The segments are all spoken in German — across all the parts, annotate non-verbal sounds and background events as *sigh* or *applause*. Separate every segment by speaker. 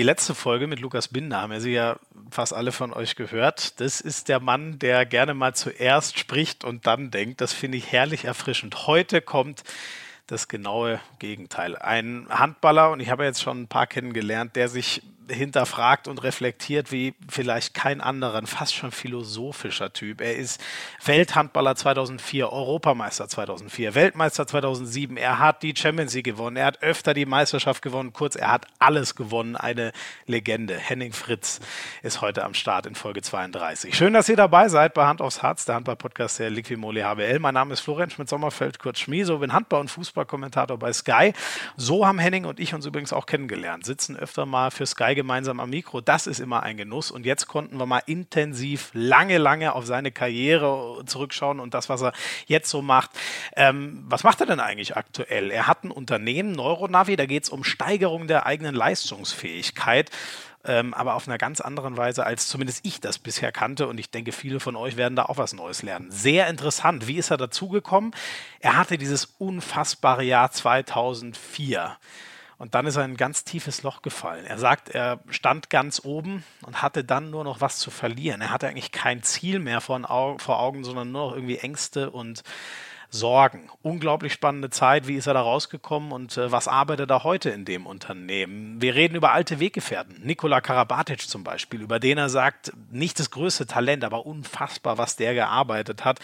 Speaker 1: Die letzte Folge mit Lukas Binder haben ja Sie ja fast alle von euch gehört. Das ist der Mann, der gerne mal zuerst spricht und dann denkt. Das finde ich herrlich erfrischend. Heute kommt das genaue Gegenteil. Ein Handballer, und ich habe jetzt schon ein paar kennengelernt, der sich hinterfragt und reflektiert wie vielleicht kein anderer, ein fast schon philosophischer Typ. Er ist Welthandballer 2004, Europameister 2004, Weltmeister 2007. Er hat die Champions League gewonnen, er hat öfter die Meisterschaft gewonnen. Kurz, er hat alles gewonnen. Eine Legende. Henning Fritz ist heute am Start in Folge 32. Schön, dass ihr dabei seid bei Hand aufs Herz, der Handball-Podcast der Liquimole HBL. Mein Name ist Florian Schmidt-Sommerfeld, kurz Schmieso, bin Handball- und Fußballkommentator bei Sky. So haben Henning und ich uns übrigens auch kennengelernt, sitzen öfter mal für Sky gemeinsam am Mikro. Das ist immer ein Genuss. Und jetzt konnten wir mal intensiv lange, lange auf seine Karriere zurückschauen und das, was er jetzt so macht. Ähm, was macht er denn eigentlich aktuell? Er hat ein Unternehmen, Neuronavi, da geht es um Steigerung der eigenen Leistungsfähigkeit. Ähm, aber auf einer ganz anderen Weise, als zumindest ich das bisher kannte. Und ich denke, viele von euch werden da auch was Neues lernen. Sehr interessant. Wie ist er dazugekommen? Er hatte dieses unfassbare Jahr 2004. Und dann ist er in ein ganz tiefes Loch gefallen. Er sagt, er stand ganz oben und hatte dann nur noch was zu verlieren. Er hatte eigentlich kein Ziel mehr vor, Augen, sondern nur noch irgendwie Ängste und Sorgen. Unglaublich spannende Zeit. Wie ist er da rausgekommen und äh, was arbeitet er heute in dem Unternehmen? Wir reden über alte Weggefährten. Nikola Karabatic zum Beispiel, über den er sagt, nicht das größte Talent, aber unfassbar, was der gearbeitet hat.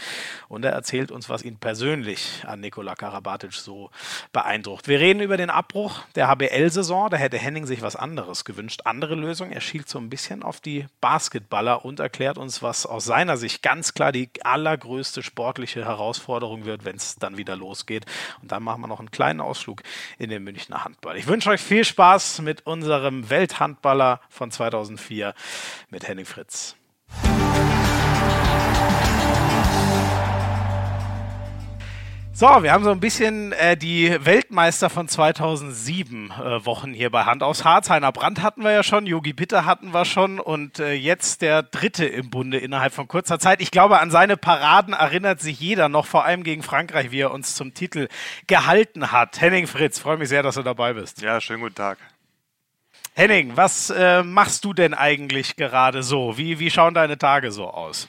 Speaker 1: Und er erzählt uns, was ihn persönlich an Nikola Karabatic so beeindruckt. Wir reden über den Abbruch der HBL-Saison. Da hätte Henning sich was anderes gewünscht. Andere Lösung. Er schielt so ein bisschen auf die Basketballer und erklärt uns, was aus seiner Sicht ganz klar die allergrößte sportliche Herausforderung wird wird, wenn es dann wieder losgeht. Und dann machen wir noch einen kleinen Ausflug in den Münchner Handball. Ich wünsche euch viel Spaß mit unserem Welthandballer von 2004, mit Henning Fritz. So, wir haben so ein bisschen äh, die Weltmeister von 2007 äh, Wochen hier bei Hand aufs Harz. Heiner Brandt hatten wir ja schon, Yogi Bitter hatten wir schon und äh, jetzt der dritte im Bunde innerhalb von kurzer Zeit. Ich glaube, an seine Paraden erinnert sich jeder noch, vor allem gegen Frankreich, wie er uns zum Titel gehalten hat. Henning Fritz, freue mich sehr, dass du dabei bist.
Speaker 2: Ja, schönen guten Tag.
Speaker 1: Henning, was äh, machst du denn eigentlich gerade so? Wie, wie schauen deine Tage so aus?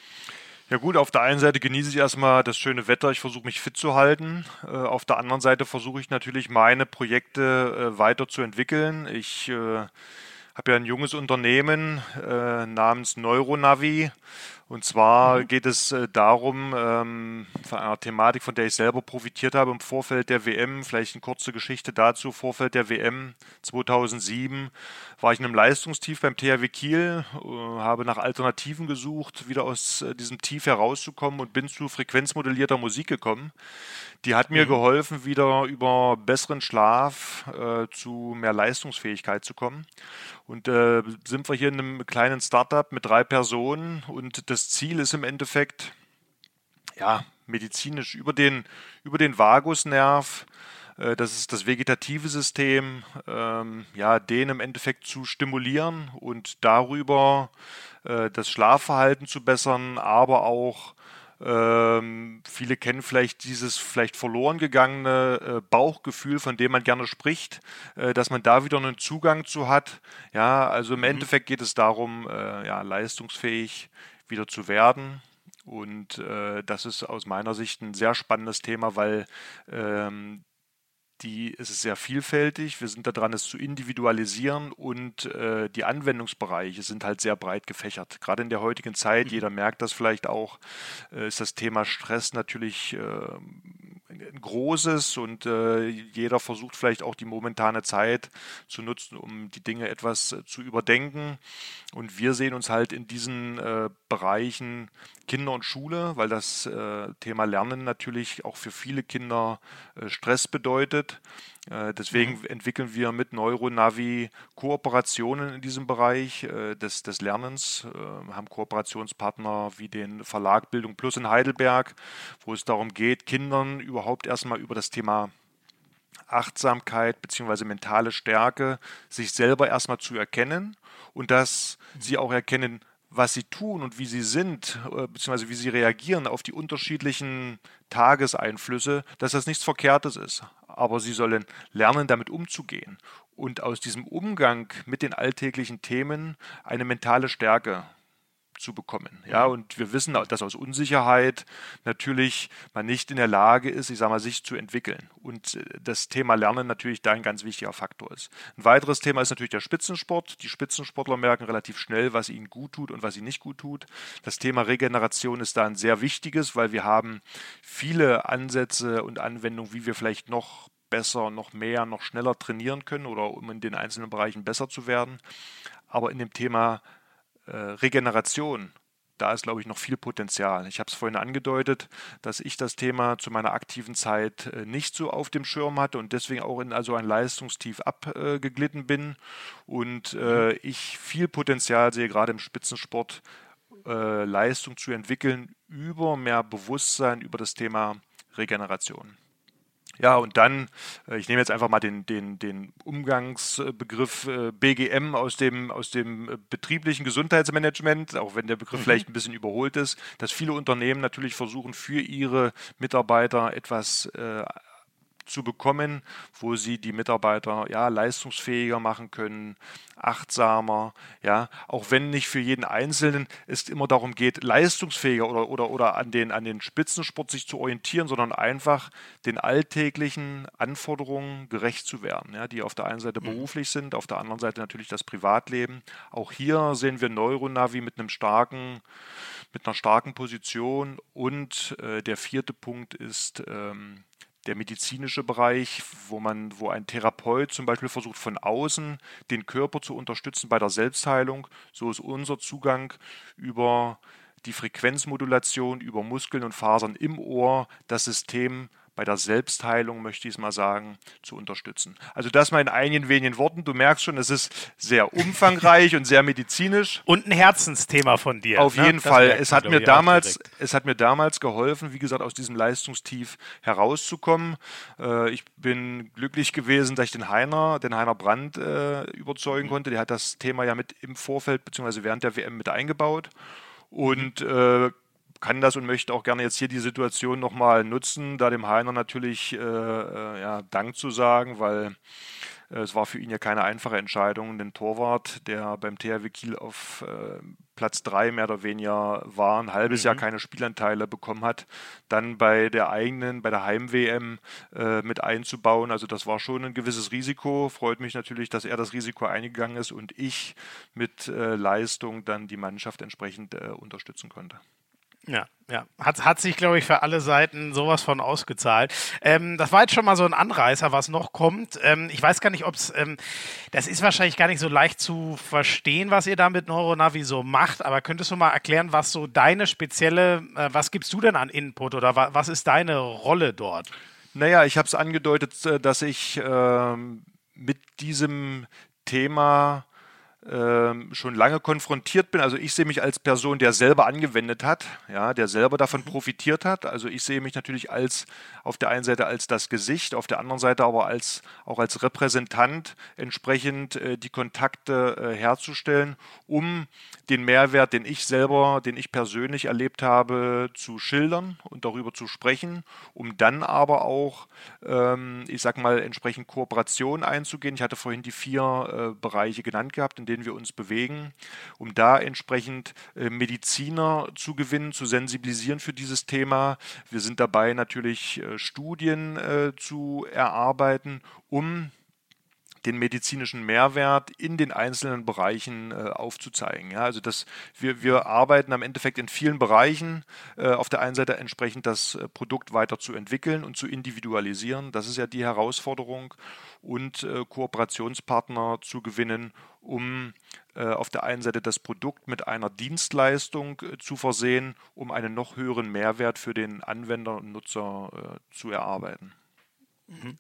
Speaker 2: Ja gut, auf der einen Seite genieße ich erstmal das schöne Wetter, ich versuche mich fit zu halten. Äh, auf der anderen Seite versuche ich natürlich meine Projekte äh, weiterzuentwickeln. Ich äh, habe ja ein junges Unternehmen äh, namens Neuronavi und zwar mhm. geht es äh, darum, ähm, von einer Thematik, von der ich selber profitiert habe im Vorfeld der WM, vielleicht eine kurze Geschichte dazu, Vorfeld der WM 2007 war ich in einem Leistungstief beim THW Kiel, äh, habe nach Alternativen gesucht, wieder aus äh, diesem Tief herauszukommen und bin zu frequenzmodellierter Musik gekommen. Die hat mir mhm. geholfen, wieder über besseren Schlaf äh, zu mehr Leistungsfähigkeit zu kommen. Und äh, sind wir hier in einem kleinen Startup mit drei Personen und das Ziel ist im Endeffekt, ja, medizinisch über den, über den Vagusnerv, äh, das ist das vegetative System, ähm, ja, den im Endeffekt zu stimulieren und darüber äh, das Schlafverhalten zu bessern, aber auch ähm, viele kennen vielleicht dieses vielleicht verloren gegangene äh, Bauchgefühl, von dem man gerne spricht, äh, dass man da wieder einen Zugang zu hat. Ja, also im mhm. Endeffekt geht es darum, äh, ja, leistungsfähig wieder zu werden. Und äh, das ist aus meiner Sicht ein sehr spannendes Thema, weil ähm, die es ist sehr vielfältig. Wir sind daran, es zu individualisieren und äh, die Anwendungsbereiche sind halt sehr breit gefächert. Gerade in der heutigen Zeit, mhm. jeder merkt das vielleicht auch, äh, ist das Thema Stress natürlich äh, ein großes und äh, jeder versucht vielleicht auch die momentane Zeit zu nutzen, um die Dinge etwas äh, zu überdenken. Und wir sehen uns halt in diesen äh, Bereichen Kinder und Schule, weil das äh, Thema Lernen natürlich auch für viele Kinder äh, Stress bedeutet. Äh, deswegen mhm. entwickeln wir mit Neuronavi Kooperationen in diesem Bereich äh, des, des Lernens, äh, haben Kooperationspartner wie den Verlag Bildung Plus in Heidelberg, wo es darum geht, Kindern überhaupt erstmal über das Thema Achtsamkeit bzw. mentale Stärke sich selber erstmal zu erkennen und dass sie auch erkennen, was sie tun und wie sie sind, äh, beziehungsweise wie sie reagieren auf die unterschiedlichen Tageseinflüsse, dass das nichts Verkehrtes ist. aber sie sollen lernen, damit umzugehen und aus diesem Umgang mit den alltäglichen Themen eine mentale Stärke zu bekommen. Ja, und wir wissen, dass aus Unsicherheit natürlich man nicht in der Lage ist, ich sage mal, sich zu entwickeln. Und äh, das Thema Lernen natürlich da ein ganz wichtiger Faktor ist. Ein weiteres Thema ist natürlich der Spitzensport. Die Spitzensportler merken relativ schnell, was ihnen gut tut und was ihnen nicht gut tut. Das Thema Regeneration ist da ein sehr wichtiges, weil wir haben viele Ansätze und Anwendungen, wie wir vielleicht noch besser, noch mehr, noch schneller trainieren können oder um in den einzelnen Bereichen besser zu werden. Aber in dem Thema Regeneration, da ist, glaube ich, noch viel Potenzial. Ich habe es vorhin angedeutet, dass ich das Thema zu meiner aktiven Zeit äh, nicht so auf dem Schirm hatte und deswegen auch in also ein Leistungstief abgeglitten bin und äh, mhm. ich viel Potenzial sehe, gerade im Spitzensport äh, Leistung zu entwickeln über mehr Bewusstsein über das Thema Regeneration. Ja, und dann, äh, ich nehme jetzt einfach mal den, den, den Umgangsbegriff äh, BGM aus dem, aus dem äh, betrieblichen Gesundheitsmanagement, auch wenn der Begriff mhm. vielleicht ein bisschen überholt ist, dass viele Unternehmen natürlich versuchen, für ihre Mitarbeiter etwas zu bekommen, wo sie die Mitarbeiter ja leistungsfähiger machen können, achtsamer, ja, auch wenn nicht für jeden Einzelnen es immer darum geht, leistungsfähiger oder, oder, oder an, den, an den Spitzensport sich zu orientieren, sondern einfach den alltäglichen Anforderungen gerecht zu werden, ja, die auf der einen Seite mhm. beruflich sind, auf der anderen Seite natürlich das Privatleben. Auch hier sehen wir Neuronavi mit einem starken mit einer starken Position und äh, der vierte Punkt ist ähm, der medizinische Bereich, wo man, wo ein Therapeut zum Beispiel versucht, von außen den Körper zu unterstützen bei der Selbstheilung. So ist unser Zugang über die Frequenzmodulation, über Muskeln und Fasern im Ohr, das System bei der Selbstheilung, möchte ich es mal sagen, zu unterstützen. Also das mal in einigen wenigen Worten. Du merkst schon, es ist sehr umfangreich und sehr medizinisch.
Speaker 1: Und ein Herzensthema von dir.
Speaker 2: Auf ne? jeden das Fall. Es hat, mir damals, es hat mir damals geholfen, wie gesagt, aus diesem Leistungstief herauszukommen. Äh, ich bin glücklich gewesen, dass ich den Heiner, den Heiner Brandt äh, überzeugen konnte. Der hat das Thema ja mit im Vorfeld bzw. während der WM mit eingebaut. Und äh, kann das und möchte auch gerne jetzt hier die Situation nochmal nutzen, da dem Heiner natürlich äh, äh, ja, Dank zu sagen, weil äh, es war für ihn ja keine einfache Entscheidung, den Torwart, der beim THW Kiel auf äh, Platz 3 mehr oder weniger war, ein halbes mhm. Jahr keine Spielanteile bekommen hat, dann bei der eigenen, bei der Heim-WM äh, mit einzubauen. Also das war schon ein gewisses Risiko. Freut mich natürlich, dass er das Risiko eingegangen ist und ich mit äh, Leistung dann die Mannschaft entsprechend äh, unterstützen konnte.
Speaker 1: Ja, ja. Hat, hat sich, glaube ich, für alle Seiten sowas von ausgezahlt. Ähm, das war jetzt schon mal so ein Anreißer, was noch kommt. Ähm, ich weiß gar nicht, ob es, ähm, das ist wahrscheinlich gar nicht so leicht zu verstehen, was ihr da mit Neuronavi so macht, aber könntest du mal erklären, was so deine spezielle, äh, was gibst du denn an Input oder wa was ist deine Rolle dort?
Speaker 2: Naja, ich habe es angedeutet, äh, dass ich äh, mit diesem Thema schon lange konfrontiert bin. Also ich sehe mich als Person, der selber angewendet hat, ja, der selber davon profitiert hat. Also ich sehe mich natürlich als auf der einen Seite als das Gesicht, auf der anderen Seite aber als auch als Repräsentant entsprechend äh, die Kontakte äh, herzustellen, um den Mehrwert, den ich selber, den ich persönlich erlebt habe, zu schildern und darüber zu sprechen, um dann aber auch, ähm, ich sag mal, entsprechend Kooperation einzugehen. Ich hatte vorhin die vier äh, Bereiche genannt gehabt, in denen denen wir uns bewegen, um da entsprechend äh, Mediziner zu gewinnen, zu sensibilisieren für dieses Thema. Wir sind dabei natürlich äh, Studien äh, zu erarbeiten, um den medizinischen Mehrwert in den einzelnen Bereichen äh, aufzuzeigen. Ja, also das, wir, wir arbeiten am Endeffekt in vielen Bereichen. Äh, auf der einen Seite entsprechend das äh, Produkt weiter zu entwickeln und zu individualisieren. Das ist ja die Herausforderung. Und äh, Kooperationspartner zu gewinnen, um äh, auf der einen Seite das Produkt mit einer Dienstleistung äh, zu versehen, um einen noch höheren Mehrwert für den Anwender und Nutzer zu erarbeiten.
Speaker 1: Mhm.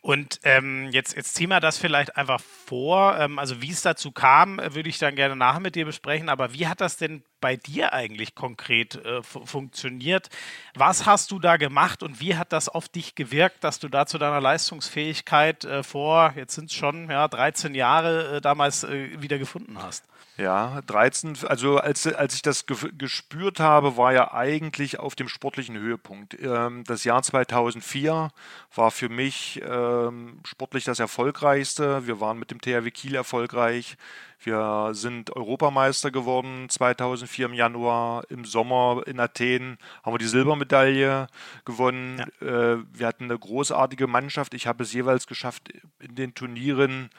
Speaker 1: Und ähm, jetzt, jetzt ziehen wir das vielleicht einfach vor. Ähm, also wie es dazu kam, würde ich dann gerne nachher mit dir besprechen. Aber wie hat das denn bei dir eigentlich konkret äh, funktioniert. Was hast du da gemacht und wie hat das auf dich gewirkt, dass du da zu deiner Leistungsfähigkeit äh, vor, jetzt sind es schon ja, 13 Jahre äh, damals äh, wieder gefunden hast?
Speaker 2: Ja, 13, also als, als ich das ge gespürt habe, war ja eigentlich auf dem sportlichen Höhepunkt. Ähm, das Jahr 2004 war für mich ähm, sportlich das erfolgreichste. Wir waren mit dem THW Kiel erfolgreich. Wir sind Europameister geworden 2004 im Januar. Im Sommer in Athen haben wir die Silbermedaille gewonnen. Ja. Äh, wir hatten eine großartige Mannschaft. Ich habe es jeweils geschafft, in den Turnieren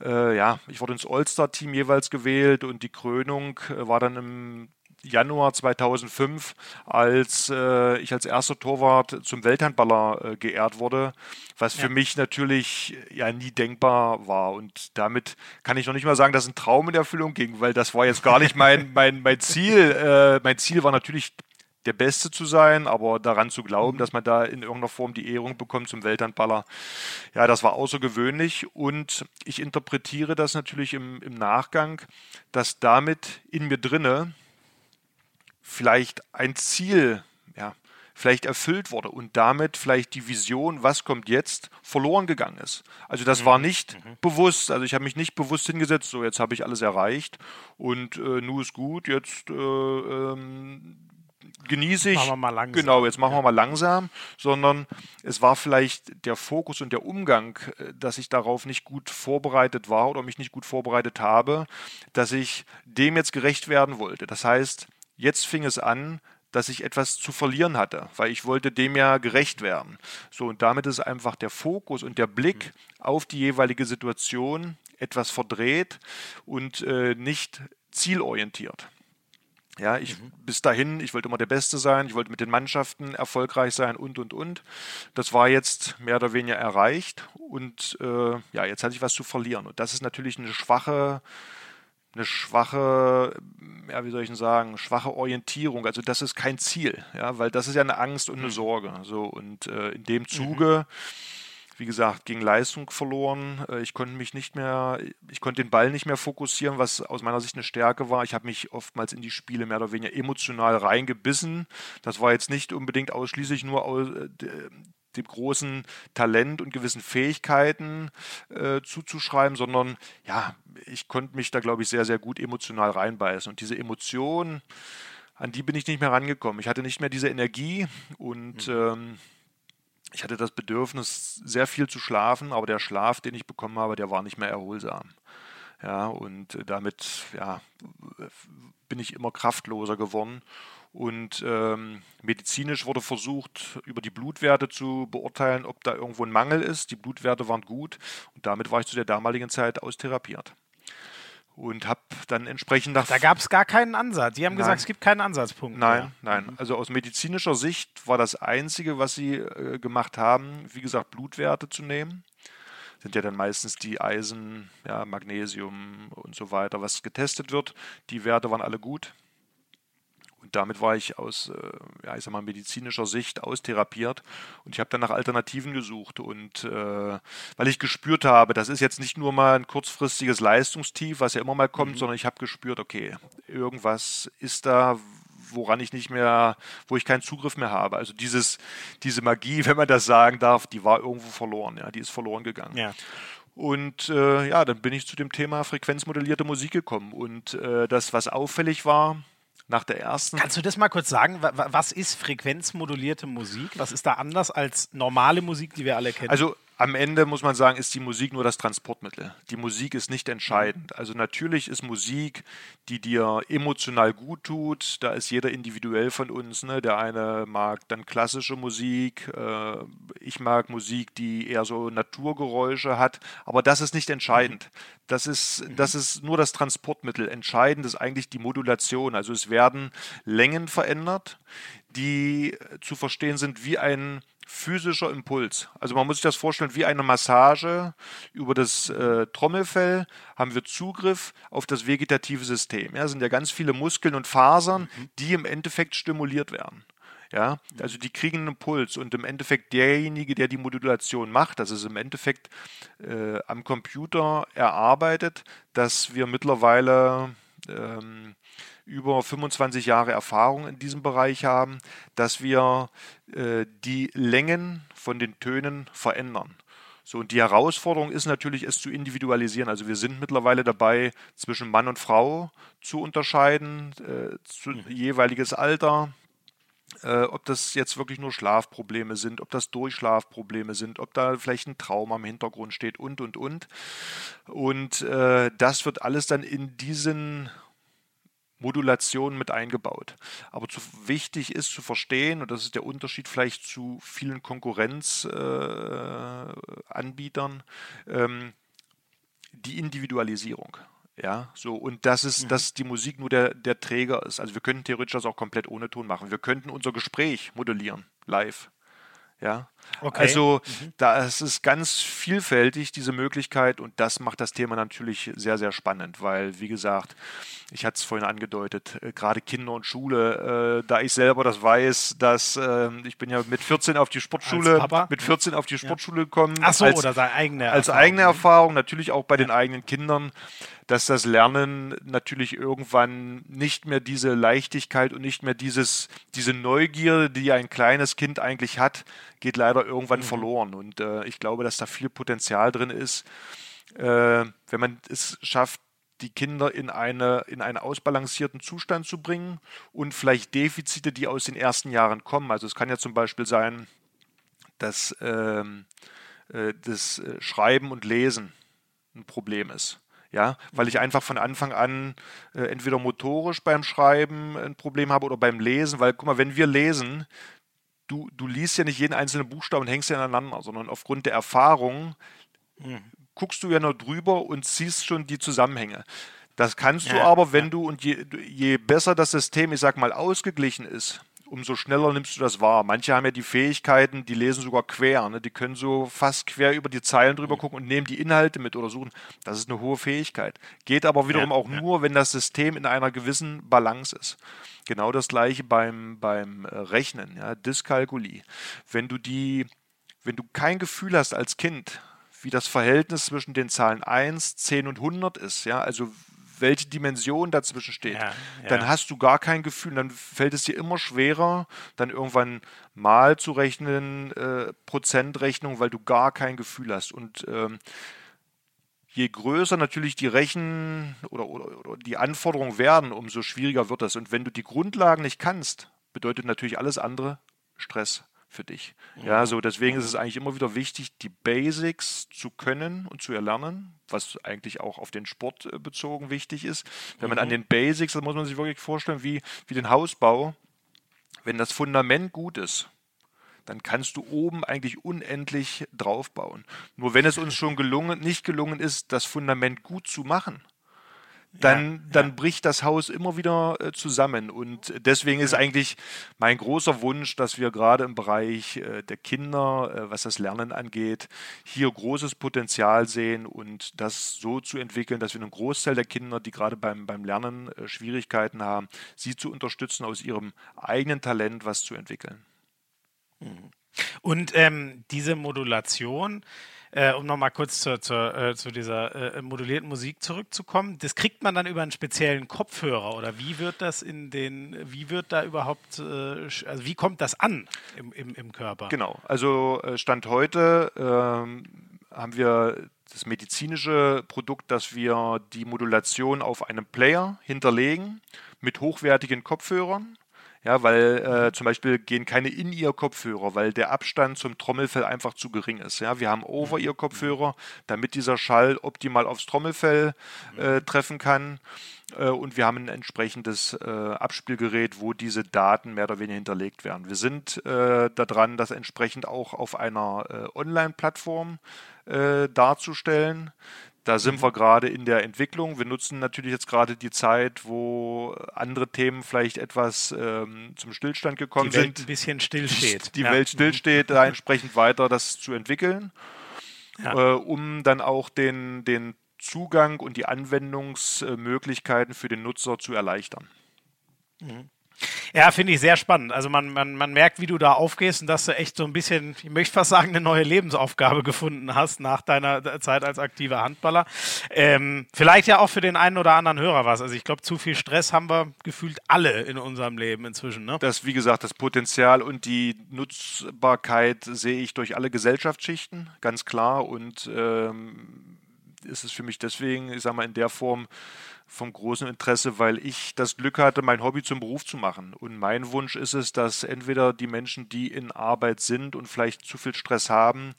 Speaker 2: äh, ja, ich wurde ins All-Star-Team jeweils gewählt und die Krönung äh, war dann im Januar 2005, als äh, ich als erster Torwart zum Welthandballer äh, geehrt wurde, was ja. für mich natürlich ja nie denkbar war. Und damit kann ich noch nicht mal sagen, dass ein Traum in Erfüllung ging, weil das war jetzt gar nicht mein, *laughs* mein, mein Ziel. Äh, mein Ziel war natürlich der Beste zu sein, aber daran zu glauben, mhm. dass man da in irgendeiner Form die Ehrung bekommt zum Welthandballer, ja, das war außergewöhnlich und ich interpretiere das natürlich im, im Nachgang, dass damit in mir drinne vielleicht ein Ziel, ja, vielleicht erfüllt wurde und damit vielleicht die Vision, was kommt jetzt, verloren gegangen ist. Also das mhm. war nicht mhm. bewusst, also ich habe mich nicht bewusst hingesetzt, so jetzt habe ich alles erreicht und äh, nu ist gut, jetzt äh, ähm, genieße ich. Machen wir mal langsam. Genau, jetzt machen wir mal langsam, sondern es war vielleicht der Fokus und der Umgang, äh, dass ich darauf nicht gut vorbereitet war oder mich nicht gut vorbereitet habe, dass ich dem jetzt gerecht werden wollte. Das heißt, jetzt fing es an, dass ich etwas zu verlieren hatte, weil ich wollte dem ja gerecht werden. So und damit ist einfach der Fokus und der Blick mhm. auf die jeweilige Situation etwas verdreht und äh, nicht zielorientiert. Ja, ich mhm. bis dahin, ich wollte immer der Beste sein, ich wollte mit den Mannschaften erfolgreich sein und und und. Das war jetzt mehr oder weniger erreicht und äh, ja, jetzt hatte ich was zu verlieren. Und das ist natürlich eine schwache, eine schwache, ja, wie soll ich denn sagen, schwache Orientierung. Also das ist kein Ziel, ja, weil das ist ja eine Angst und eine mhm. Sorge. So und äh, in dem mhm. Zuge mhm wie gesagt, ging Leistung verloren. Äh, ich konnte mich nicht mehr, ich konnte den Ball nicht mehr fokussieren, was aus meiner Sicht eine Stärke war. Ich habe mich oftmals in die Spiele mehr oder weniger emotional reingebissen. Das war jetzt nicht unbedingt ausschließlich nur aus, äh, dem großen Talent und gewissen Fähigkeiten äh, zuzuschreiben, sondern ja, ich konnte mich da, glaube ich, sehr, sehr gut emotional reinbeißen. Und diese Emotion, an die bin ich nicht mehr rangekommen. Ich hatte nicht mehr diese Energie und mhm. ähm, ich hatte das Bedürfnis, sehr viel zu schlafen, aber der Schlaf, den ich bekommen habe, der war nicht mehr erholsam. Ja, und damit ja, bin ich immer kraftloser geworden. Und ähm, medizinisch wurde versucht, über die Blutwerte zu beurteilen, ob da irgendwo ein Mangel ist. Die Blutwerte waren gut und damit war ich zu der damaligen Zeit austherapiert und habe dann entsprechend nach.
Speaker 1: Da gab es gar keinen Ansatz. Sie haben nein. gesagt, es gibt keinen Ansatzpunkt.
Speaker 2: Nein, mehr. nein. Mhm. Also aus medizinischer Sicht war das Einzige, was sie äh, gemacht haben, wie gesagt, Blutwerte zu nehmen. Sind ja dann meistens die Eisen, ja, Magnesium und so weiter, was getestet wird. Die Werte waren alle gut. Und damit war ich aus, äh, ja, ich sag mal, medizinischer Sicht austherapiert. Und ich habe dann nach Alternativen gesucht. Und äh, weil ich gespürt habe, das ist jetzt nicht nur mal ein kurzfristiges Leistungstief, was ja immer mal kommt, mhm. sondern ich habe gespürt, okay, irgendwas ist da, woran ich nicht mehr, wo ich keinen Zugriff mehr habe. Also dieses, diese Magie, *laughs* wenn man das sagen darf, die war irgendwo verloren, ja, die ist verloren gegangen. Ja. Und äh, ja, dann bin ich zu dem Thema frequenzmodellierte Musik gekommen. Und äh, das, was auffällig war, nach der ersten.
Speaker 1: Kannst du das mal kurz sagen? Was ist frequenzmodulierte Musik? Was ist da anders als normale Musik, die wir alle kennen?
Speaker 2: Also am Ende muss man sagen, ist die Musik nur das Transportmittel. Die Musik ist nicht entscheidend. Also natürlich ist Musik, die dir emotional gut tut. Da ist jeder individuell von uns. Ne? Der eine mag dann klassische Musik. Äh, ich mag Musik, die eher so Naturgeräusche hat. Aber das ist nicht entscheidend. Das ist, mhm. das ist nur das Transportmittel. Entscheidend ist eigentlich die Modulation. Also es werden Längen verändert, die zu verstehen sind wie ein physischer Impuls. Also man muss sich das vorstellen wie eine Massage über das äh, Trommelfell haben wir Zugriff auf das vegetative System. Ja, sind ja ganz viele Muskeln und Fasern, mhm. die im Endeffekt stimuliert werden. Ja, also die kriegen einen Impuls und im Endeffekt derjenige, der die Modulation macht, das ist im Endeffekt äh, am Computer erarbeitet, dass wir mittlerweile ähm, über 25 Jahre Erfahrung in diesem Bereich haben, dass wir äh, die Längen von den Tönen verändern. So, und die Herausforderung ist natürlich, es zu individualisieren. Also wir sind mittlerweile dabei, zwischen Mann und Frau zu unterscheiden, äh, zu mhm. jeweiliges Alter, äh, ob das jetzt wirklich nur Schlafprobleme sind, ob das Durchschlafprobleme sind, ob da vielleicht ein Trauma im Hintergrund steht und, und, und. Und äh, das wird alles dann in diesen Modulation mit eingebaut. Aber zu, wichtig ist zu verstehen, und das ist der Unterschied vielleicht zu vielen Konkurrenzanbietern, äh, ähm, die Individualisierung. Ja, so, und das ist, mhm. dass die Musik nur der, der Träger ist. Also wir könnten theoretisch das auch komplett ohne Ton machen. Wir könnten unser Gespräch modellieren, live. Ja. Okay. Also mhm. das ist ganz vielfältig, diese Möglichkeit, und das macht das Thema natürlich sehr, sehr spannend, weil, wie gesagt, ich hatte es vorhin angedeutet, äh, gerade Kinder und Schule, äh, da ich selber das weiß, dass äh, ich bin ja mit 14 auf die Sportschule, mit 14 auf die Sportschule ja. gekommen.
Speaker 1: Ach so, als, oder seine eigene
Speaker 2: Als eigene Erfahrung, natürlich auch bei ja. den eigenen Kindern dass das Lernen natürlich irgendwann nicht mehr diese Leichtigkeit und nicht mehr dieses, diese Neugier, die ein kleines Kind eigentlich hat, geht leider irgendwann mhm. verloren. Und äh, ich glaube, dass da viel Potenzial drin ist, äh, wenn man es schafft, die Kinder in, eine, in einen ausbalancierten Zustand zu bringen und vielleicht Defizite, die aus den ersten Jahren kommen. Also es kann ja zum Beispiel sein, dass ähm, äh, das äh, Schreiben und Lesen ein Problem ist. Ja, weil ich einfach von Anfang an äh, entweder motorisch beim Schreiben ein Problem habe oder beim Lesen, weil guck mal, wenn wir lesen, du, du liest ja nicht jeden einzelnen Buchstaben und hängst ja aneinander, sondern aufgrund der Erfahrung mhm. guckst du ja nur drüber und siehst schon die Zusammenhänge. Das kannst ja, du aber, wenn ja. du und je, je besser das System, ich sag mal, ausgeglichen ist, umso schneller nimmst du das wahr. Manche haben ja die Fähigkeiten, die lesen sogar quer. Ne? Die können so fast quer über die Zeilen drüber mhm. gucken und nehmen die Inhalte mit oder suchen. Das ist eine hohe Fähigkeit. Geht aber wiederum ja, auch ja. nur, wenn das System in einer gewissen Balance ist. Genau das gleiche beim, beim äh, Rechnen, ja? Dyskalkulie. Wenn du die, wenn du kein Gefühl hast als Kind, wie das Verhältnis zwischen den Zahlen 1, 10 und 100 ist, ja, also welche Dimension dazwischen steht, ja, ja. dann hast du gar kein Gefühl. Dann fällt es dir immer schwerer, dann irgendwann mal zu rechnen, äh, Prozentrechnung, weil du gar kein Gefühl hast. Und ähm, je größer natürlich die Rechen oder, oder, oder die Anforderungen werden, umso schwieriger wird das. Und wenn du die Grundlagen nicht kannst, bedeutet natürlich alles andere Stress für dich. Ja, so deswegen ist es eigentlich immer wieder wichtig, die Basics zu können und zu erlernen, was eigentlich auch auf den Sport äh, bezogen wichtig ist. Wenn man an mhm. den Basics, da muss man sich wirklich vorstellen, wie, wie den Hausbau, wenn das Fundament gut ist, dann kannst du oben eigentlich unendlich draufbauen. Nur wenn es uns schon gelungen, nicht gelungen ist, das Fundament gut zu machen, dann, ja, dann ja. bricht das Haus immer wieder äh, zusammen. Und deswegen ist eigentlich mein großer Wunsch, dass wir gerade im Bereich äh, der Kinder, äh, was das Lernen angeht, hier großes Potenzial sehen und das so zu entwickeln, dass wir einen Großteil der Kinder, die gerade beim, beim Lernen Schwierigkeiten haben, sie zu unterstützen, aus ihrem eigenen Talent was zu entwickeln.
Speaker 1: Mhm. Und ähm, diese Modulation, äh, um nochmal kurz zur, zur, äh, zu dieser äh, modulierten Musik zurückzukommen, das kriegt man dann über einen speziellen Kopfhörer oder wie wird das in den, wie wird da überhaupt, äh, also wie kommt das an im, im, im Körper?
Speaker 2: Genau, also äh, Stand heute ähm, haben wir das medizinische Produkt, dass wir die Modulation auf einem Player hinterlegen mit hochwertigen Kopfhörern ja, weil äh, zum Beispiel gehen keine In-Ear-Kopfhörer, weil der Abstand zum Trommelfell einfach zu gering ist. Ja, wir haben Over-Ear-Kopfhörer, damit dieser Schall optimal aufs Trommelfell äh, treffen kann. Äh, und wir haben ein entsprechendes äh, Abspielgerät, wo diese Daten mehr oder weniger hinterlegt werden. Wir sind äh, daran, das entsprechend auch auf einer äh, Online-Plattform darzustellen. Da sind mhm. wir gerade in der Entwicklung. Wir nutzen natürlich jetzt gerade die Zeit, wo andere Themen vielleicht etwas ähm, zum Stillstand gekommen
Speaker 1: die Welt
Speaker 2: sind.
Speaker 1: ein bisschen stillsteht.
Speaker 2: Die ja. Welt stillsteht, da entsprechend weiter das zu entwickeln, ja. äh, um dann auch den, den Zugang und die Anwendungsmöglichkeiten für den Nutzer zu erleichtern.
Speaker 1: Mhm. Ja, finde ich sehr spannend. Also man, man, man merkt, wie du da aufgehst und dass du echt so ein bisschen, ich möchte fast sagen, eine neue Lebensaufgabe *laughs* gefunden hast nach deiner Zeit als aktiver Handballer. Ähm, vielleicht ja auch für den einen oder anderen Hörer was. Also ich glaube, zu viel Stress haben wir gefühlt alle in unserem Leben inzwischen. Ne?
Speaker 2: Das, wie gesagt, das Potenzial und die Nutzbarkeit sehe ich durch alle Gesellschaftsschichten, ganz klar. Und ähm, ist es für mich deswegen, ich sage mal, in der Form vom großen Interesse, weil ich das Glück hatte, mein Hobby zum Beruf zu machen. Und mein Wunsch ist es, dass entweder die Menschen, die in Arbeit sind und vielleicht zu viel Stress haben,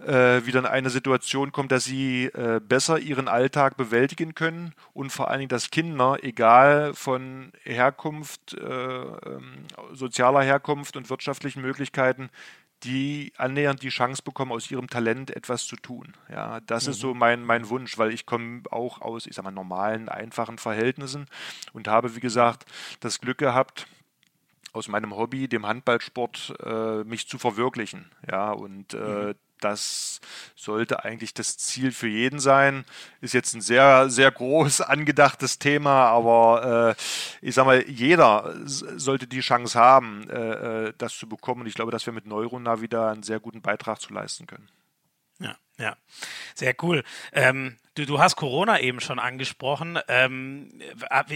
Speaker 2: äh, wieder in eine Situation kommt, dass sie äh, besser ihren Alltag bewältigen können und vor allen Dingen, dass Kinder, egal von Herkunft, äh, ähm, sozialer Herkunft und wirtschaftlichen Möglichkeiten, die annähernd die Chance bekommen, aus ihrem Talent etwas zu tun. Ja, das mhm. ist so mein, mein Wunsch, weil ich komme auch aus, ich sag mal, normalen, einfachen Verhältnissen und habe, wie gesagt, das Glück gehabt, aus meinem Hobby, dem Handballsport, äh, mich zu verwirklichen. Ja, und äh, mhm das sollte eigentlich das Ziel für jeden sein. Ist jetzt ein sehr, sehr groß *laughs* angedachtes Thema, aber äh, ich sage mal, jeder sollte die Chance haben, äh, äh, das zu bekommen. Und ich glaube, dass wir mit Neurona wieder einen sehr guten Beitrag zu leisten können.
Speaker 1: Ja, ja, sehr cool. Ähm, du, du hast Corona eben schon angesprochen. Ähm,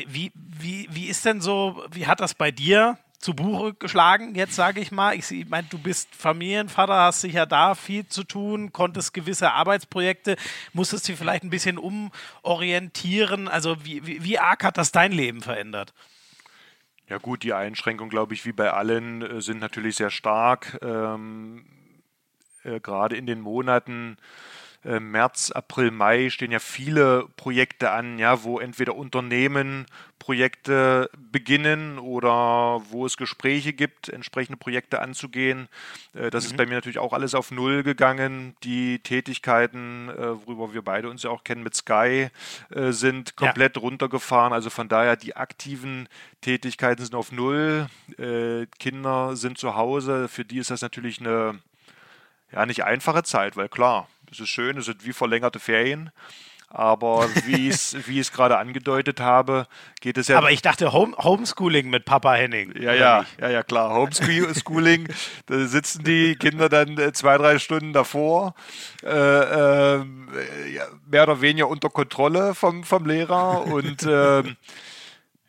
Speaker 1: wie, wie, wie ist denn so, wie hat das bei dir zu Buche geschlagen, jetzt sage ich mal. Ich, meine, du bist Familienvater, hast sicher da viel zu tun, konntest gewisse Arbeitsprojekte, musstest dich vielleicht ein bisschen umorientieren. Also wie, wie, wie arg hat das dein Leben verändert?
Speaker 2: Ja gut, die Einschränkungen, glaube ich, wie bei allen, äh, sind natürlich sehr stark. Ähm, äh, Gerade in den Monaten äh, März, April, Mai stehen ja viele Projekte an, ja, wo entweder Unternehmen Projekte beginnen oder wo es Gespräche gibt, entsprechende Projekte anzugehen. Äh, das mhm. ist bei mir natürlich auch alles auf Null gegangen. Die Tätigkeiten, äh, worüber wir beide uns ja auch kennen mit Sky, sind komplett ja. runtergefahren. Also von daher, die aktiven Tätigkeiten sind auf Null. Kinder sind zu Hause. Für die ist das natürlich eine ja, nicht einfache Zeit, weil klar, es ist schön, es sind wie verlängerte Ferien. Aber *laughs* wie ich es gerade angedeutet habe, geht es ja.
Speaker 1: Aber ich dachte Home, Homeschooling mit Papa Henning.
Speaker 2: Ja, ja, ja, ja, klar. Homeschooling, *laughs* da sitzen die Kinder dann äh, zwei, drei Stunden davor, äh, äh, mehr oder weniger unter Kontrolle vom, vom Lehrer und äh,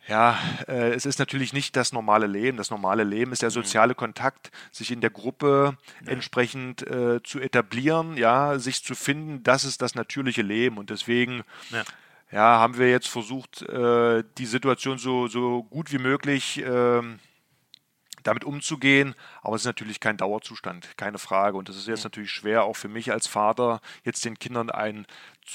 Speaker 2: ja, äh, es ist natürlich nicht das normale Leben. Das normale Leben ist der mhm. soziale Kontakt, sich in der Gruppe ja. entsprechend äh, zu etablieren, ja, sich zu finden. Das ist das natürliche Leben. Und deswegen ja. ja haben wir jetzt versucht, äh, die Situation so, so gut wie möglich äh, damit umzugehen. Aber es ist natürlich kein Dauerzustand, keine Frage. Und das ist jetzt natürlich schwer, auch für mich als Vater, jetzt den Kindern ein,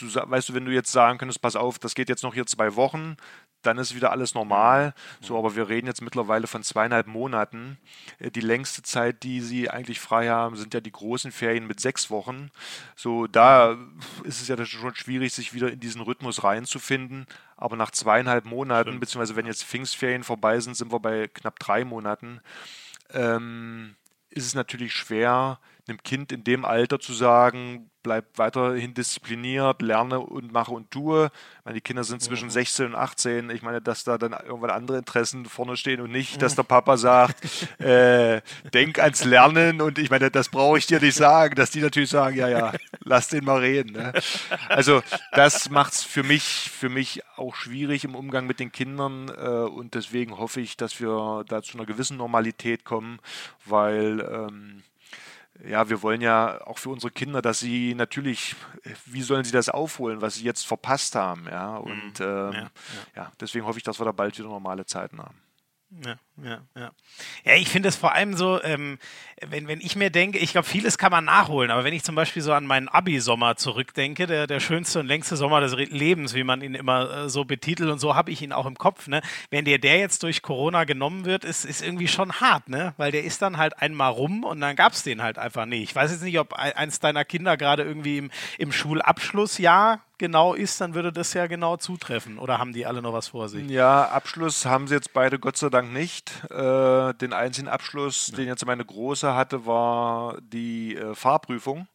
Speaker 2: weißt du, wenn du jetzt sagen könntest, pass auf, das geht jetzt noch hier zwei Wochen, dann ist wieder alles normal. So, aber wir reden jetzt mittlerweile von zweieinhalb Monaten. Äh, die längste Zeit, die sie eigentlich frei haben, sind ja die großen Ferien mit sechs Wochen. So, da ist es ja schon schwierig, sich wieder in diesen Rhythmus reinzufinden. Aber nach zweieinhalb Monaten, Stimmt. beziehungsweise wenn jetzt Pfingstferien vorbei sind, sind wir bei knapp drei Monaten. Ähm, ist es natürlich schwer, einem Kind in dem Alter zu sagen, bleib weiterhin diszipliniert, lerne und mache und tue. Ich meine, die Kinder sind zwischen mhm. 16 und 18. Ich meine, dass da dann irgendwann andere Interessen vorne stehen und nicht, dass der Papa sagt, *laughs* äh, denk ans Lernen und ich meine, das brauche ich dir nicht sagen, dass die natürlich sagen, ja, ja, *laughs* lass den mal reden. Ne? Also das macht es für mich, für mich auch schwierig im Umgang mit den Kindern äh, und deswegen hoffe ich, dass wir da zu einer gewissen Normalität kommen, weil ähm, ja, wir wollen ja auch für unsere Kinder, dass sie natürlich, wie sollen sie das aufholen, was sie jetzt verpasst haben, ja. Und mhm. ähm, ja, ja. ja, deswegen hoffe ich, dass wir da bald wieder normale Zeiten haben.
Speaker 1: Ja, ja, ja. Ja, ich finde es vor allem so, ähm, wenn, wenn ich mir denke, ich glaube, vieles kann man nachholen, aber wenn ich zum Beispiel so an meinen Abi-Sommer zurückdenke, der, der schönste und längste Sommer des Lebens, wie man ihn immer äh, so betitelt und so habe ich ihn auch im Kopf, ne? Wenn dir der jetzt durch Corona genommen wird, ist, ist irgendwie schon hart, ne? Weil der ist dann halt einmal rum und dann gab es den halt einfach nicht. Ich weiß jetzt nicht, ob eins deiner Kinder gerade irgendwie im, im Schulabschlussjahr genau ist, dann würde das ja genau zutreffen. Oder haben die alle noch was vor sich?
Speaker 2: Ja, Abschluss haben sie jetzt beide Gott sei Dank nicht. Äh, den einzigen Abschluss, ja. den jetzt meine Große hatte, war die äh, Fahrprüfung.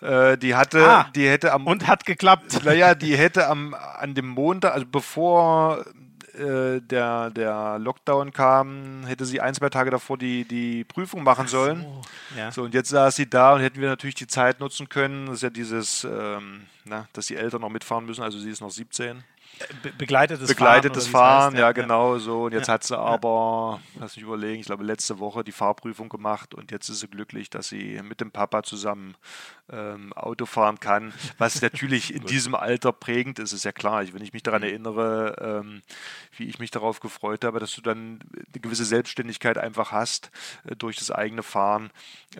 Speaker 2: Äh, die hatte, ah, die hätte am
Speaker 1: und hat geklappt.
Speaker 2: Naja, die hätte am an dem Montag, also bevor äh, der, der Lockdown kam, hätte sie ein, zwei Tage davor die, die Prüfung machen sollen. So, ja. so, und jetzt saß sie da und hätten wir natürlich die Zeit nutzen können. Das ist ja dieses, ähm, na, dass die Eltern noch mitfahren müssen, also sie ist noch 17.
Speaker 1: Be begleitetes,
Speaker 2: begleitetes Fahren. Fahren ja, ja, genau so. Und jetzt ja. hat sie aber, lass mich überlegen, ich glaube letzte Woche die Fahrprüfung gemacht und jetzt ist sie glücklich, dass sie mit dem Papa zusammen ähm, Auto fahren kann, was natürlich in *laughs* diesem Alter prägend ist, ist ja klar. Ich, wenn ich mich daran mhm. erinnere, ähm, wie ich mich darauf gefreut habe, dass du dann eine gewisse Selbstständigkeit einfach hast äh, durch das eigene Fahren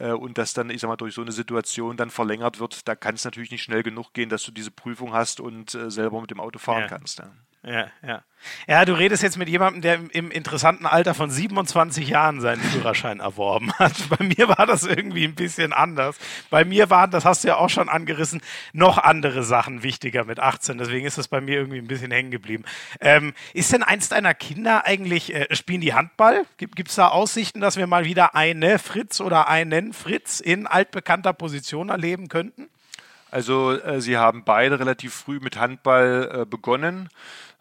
Speaker 2: und das dann, ich sag mal, durch so eine Situation dann verlängert wird, da kann es natürlich nicht schnell genug gehen, dass du diese Prüfung hast und äh, selber mit dem Auto fahren ja. kannst. Ja.
Speaker 1: Ja, ja. Ja, du redest jetzt mit jemandem, der im, im, interessanten Alter von 27 Jahren seinen Führerschein erworben hat. *laughs* Bei mir war das irgendwie ein bisschen anders. Bei mir waren, das hast du ja auch schon angerissen, noch andere Sachen wichtiger mit 18. Deswegen ist das bei mir irgendwie ein bisschen hängen geblieben. Ähm, ist denn eins deiner Kinder eigentlich, äh, spielen die Handball? Gibt es da Aussichten, dass wir mal wieder eine Fritz oder einen Fritz in altbekannter Position erleben könnten?
Speaker 2: Also äh, sie haben beide relativ früh mit Handball äh, begonnen.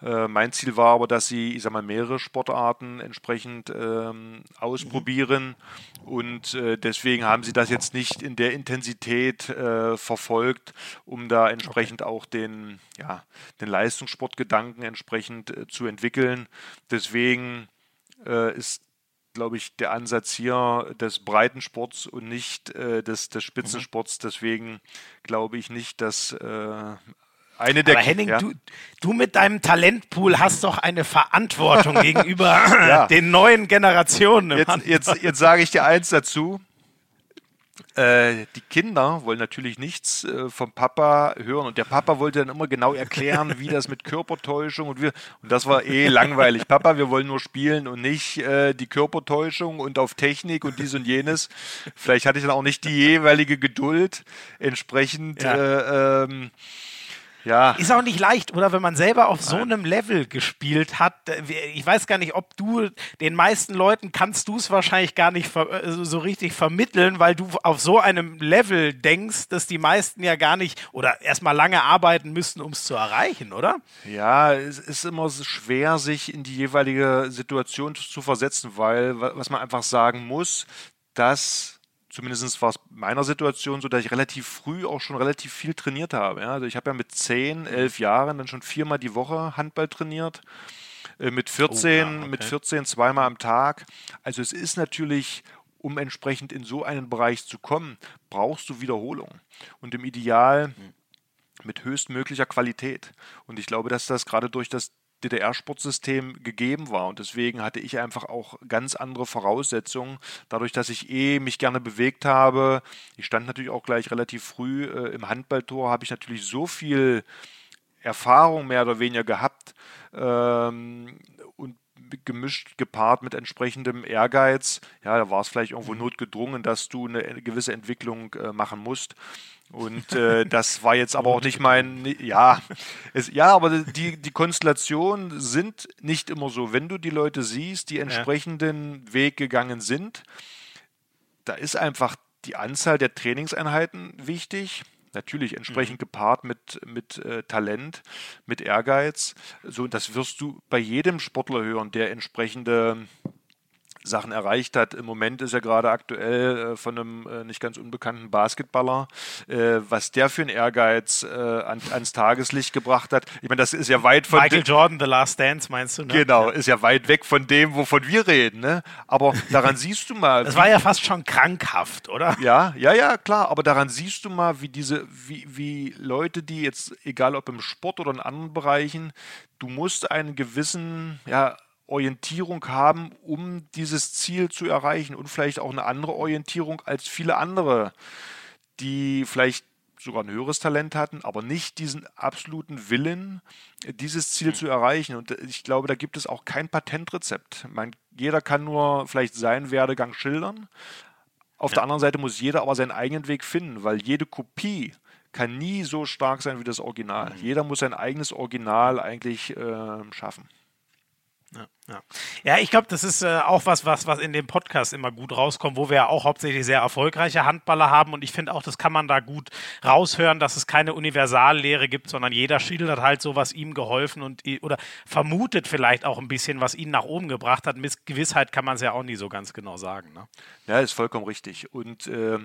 Speaker 2: Äh, mein Ziel war aber, dass sie, ich sag mal, mehrere Sportarten entsprechend ähm, ausprobieren. Und deswegen haben sie das jetzt nicht in der Intensität verfolgt, um da entsprechend okay. auch den, ja, den Leistungssportgedanken entsprechend zu entwickeln. Deswegen ist glaube ich, der Ansatz hier des Breitensports und nicht äh, des, des Spitzensports. Deswegen glaube ich nicht, dass äh, eine der
Speaker 1: Aber Henning, ja. du, du mit deinem Talentpool hast doch eine Verantwortung *laughs* gegenüber ja. den neuen Generationen.
Speaker 2: Jetzt, jetzt, jetzt sage ich dir eins dazu. Äh, die Kinder wollen natürlich nichts äh, vom Papa hören und der Papa wollte dann immer genau erklären, wie das mit Körpertäuschung und wir und das war eh langweilig. Papa, wir wollen nur spielen und nicht äh, die Körpertäuschung und auf Technik und dies und jenes. Vielleicht hatte ich dann auch nicht die jeweilige Geduld entsprechend. Ja. Äh, ähm,
Speaker 1: ja. Ist auch nicht leicht, oder wenn man selber auf so einem Level gespielt hat. Äh, ich weiß gar nicht, ob du den meisten Leuten kannst du es wahrscheinlich gar nicht äh, so richtig vermitteln, weil du auf so einem Level denkst, dass die meisten ja gar nicht oder erstmal lange arbeiten müssten, um es zu erreichen, oder?
Speaker 2: Ja, es ist immer schwer, sich in die jeweilige Situation zu versetzen, weil was man einfach sagen muss, dass zumindest war es meiner Situation so, dass ich relativ früh auch schon relativ viel trainiert habe. Ja? Also ich habe ja mit 10, 11 Jahren dann schon viermal die Woche Handball trainiert. Äh, mit 14, oh, ja, okay. mit 14 zweimal am Tag. Also es ist natürlich, um entsprechend in so einen Bereich zu kommen, brauchst du Wiederholung. Und im Ideal hm. mit höchstmöglicher Qualität. Und ich glaube, dass das gerade durch das DDR-Sportsystem gegeben war. Und deswegen hatte ich einfach auch ganz andere Voraussetzungen. Dadurch, dass ich eh mich gerne bewegt habe, ich stand natürlich auch gleich relativ früh äh, im Handballtor, habe ich natürlich so viel Erfahrung mehr oder weniger gehabt ähm, und gemischt gepaart mit entsprechendem Ehrgeiz. Ja, da war es vielleicht irgendwo mhm. notgedrungen, dass du eine gewisse Entwicklung äh, machen musst. Und äh, das war jetzt aber auch nicht mein, ja, es, ja, aber die, die Konstellationen sind nicht immer so. Wenn du die Leute siehst, die entsprechenden ja. Weg gegangen sind, da ist einfach die Anzahl der Trainingseinheiten wichtig. Natürlich entsprechend mhm. gepaart mit, mit äh, Talent, mit Ehrgeiz. So, das wirst du bei jedem Sportler hören, der entsprechende Sachen erreicht hat. Im Moment ist er gerade aktuell äh, von einem äh, nicht ganz unbekannten Basketballer, äh, was der für einen Ehrgeiz äh, an, ans Tageslicht gebracht hat. Ich meine, das ist ja weit von
Speaker 1: Michael Jordan, The Last Dance, meinst du?
Speaker 2: Ne? Genau, ist ja weit weg von dem, wovon wir reden. Ne? Aber daran *laughs* siehst du mal.
Speaker 1: Das war ja fast schon krankhaft, oder?
Speaker 2: Ja, ja, ja, klar. Aber daran siehst du mal, wie diese, wie, wie Leute, die jetzt, egal ob im Sport oder in anderen Bereichen, du musst einen gewissen, ja, Orientierung haben, um dieses Ziel zu erreichen und vielleicht auch eine andere Orientierung als viele andere, die vielleicht sogar ein höheres Talent hatten, aber nicht diesen absoluten Willen, dieses Ziel mhm. zu erreichen. Und ich glaube, da gibt es auch kein Patentrezept. Man, jeder kann nur vielleicht seinen Werdegang schildern. Auf ja. der anderen Seite muss jeder aber seinen eigenen Weg finden, weil jede Kopie kann nie so stark sein wie das Original. Mhm. Jeder muss sein eigenes Original eigentlich äh, schaffen.
Speaker 1: Ja, Ja, ja ich glaube, das ist äh, auch was, was, was in dem Podcast immer gut rauskommt, wo wir ja auch hauptsächlich sehr erfolgreiche Handballer haben. Und ich finde auch, das kann man da gut raushören, dass es keine Universallehre gibt, sondern jeder schildert halt so, was ihm geholfen und oder vermutet vielleicht auch ein bisschen, was ihn nach oben gebracht hat. Mit Gewissheit kann man es ja auch nie so ganz genau sagen. Ne?
Speaker 2: Ja, ist vollkommen richtig. Und äh,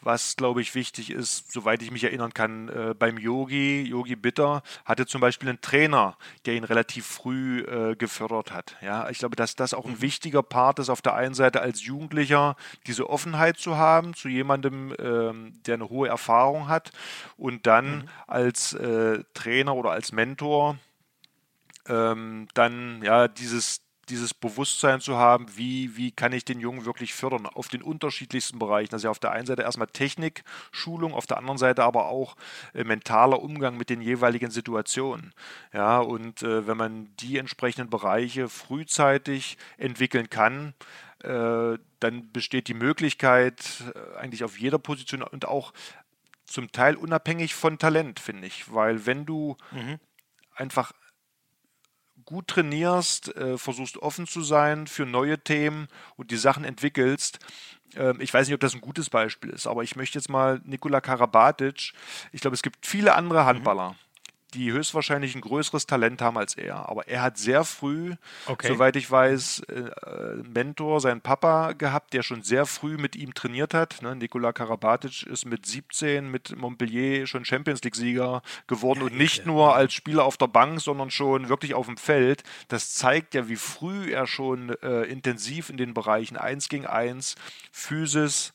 Speaker 2: was, glaube ich, wichtig ist, soweit ich mich erinnern kann, äh, beim Yogi, Yogi Bitter, hatte zum Beispiel einen Trainer, der ihn relativ früh äh, gefördert hat. Ich glaube, dass das auch ein mhm. wichtiger Part ist, auf der einen Seite als Jugendlicher diese Offenheit zu haben zu jemandem, ähm, der eine hohe Erfahrung hat und dann mhm. als äh, Trainer oder als Mentor ähm, dann ja dieses dieses Bewusstsein zu haben, wie, wie kann ich den Jungen wirklich fördern auf den unterschiedlichsten Bereichen. Also auf der einen Seite erstmal Technik, Schulung, auf der anderen Seite aber auch äh, mentaler Umgang mit den jeweiligen Situationen. Ja, und äh, wenn man die entsprechenden Bereiche frühzeitig entwickeln kann, äh, dann besteht die Möglichkeit äh, eigentlich auf jeder Position und auch zum Teil unabhängig von Talent, finde ich. Weil wenn du mhm. einfach gut trainierst, äh, versuchst offen zu sein für neue Themen und die Sachen entwickelst. Ähm, ich weiß nicht, ob das ein gutes Beispiel ist, aber ich möchte jetzt mal Nikola Karabatic. Ich glaube, es gibt viele andere mhm. Handballer. Mhm die höchstwahrscheinlich ein größeres Talent haben als er. Aber er hat sehr früh, okay. soweit ich weiß, äh, äh, Mentor, seinen Papa gehabt, der schon sehr früh mit ihm trainiert hat. Ne? Nikola Karabatic ist mit 17 mit Montpellier schon Champions League-Sieger geworden ja, und nicht nur als Spieler auf der Bank, sondern schon wirklich auf dem Feld. Das zeigt ja, wie früh er schon äh, intensiv in den Bereichen 1 gegen 1, Physis,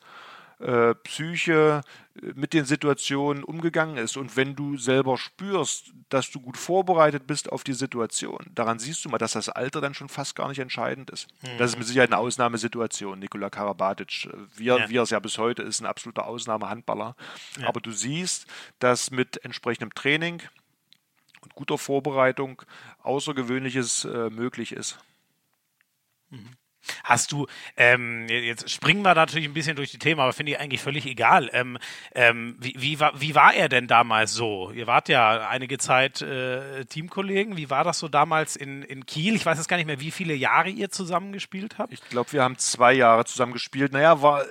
Speaker 2: äh, Psyche äh, mit den Situationen umgegangen ist. Und wenn du selber spürst, dass du gut vorbereitet bist auf die Situation, daran siehst du mal, dass das Alter dann schon fast gar nicht entscheidend ist. Mhm. Das ist mit Sicherheit eine Ausnahmesituation. Nikola Karabatic, wie, ja. wie er es ja bis heute ist, ein absoluter Ausnahmehandballer. Ja. Aber du siehst, dass mit entsprechendem Training und guter Vorbereitung Außergewöhnliches äh, möglich ist.
Speaker 1: Mhm. Hast du, ähm, jetzt springen wir natürlich ein bisschen durch die Themen, aber finde ich eigentlich völlig egal. Ähm, ähm, wie, wie, war, wie war er denn damals so? Ihr wart ja einige Zeit äh, Teamkollegen. Wie war das so damals in, in Kiel? Ich weiß jetzt gar nicht mehr, wie viele Jahre ihr zusammen gespielt habt.
Speaker 2: Ich glaube, wir haben zwei Jahre zusammen gespielt. Naja, war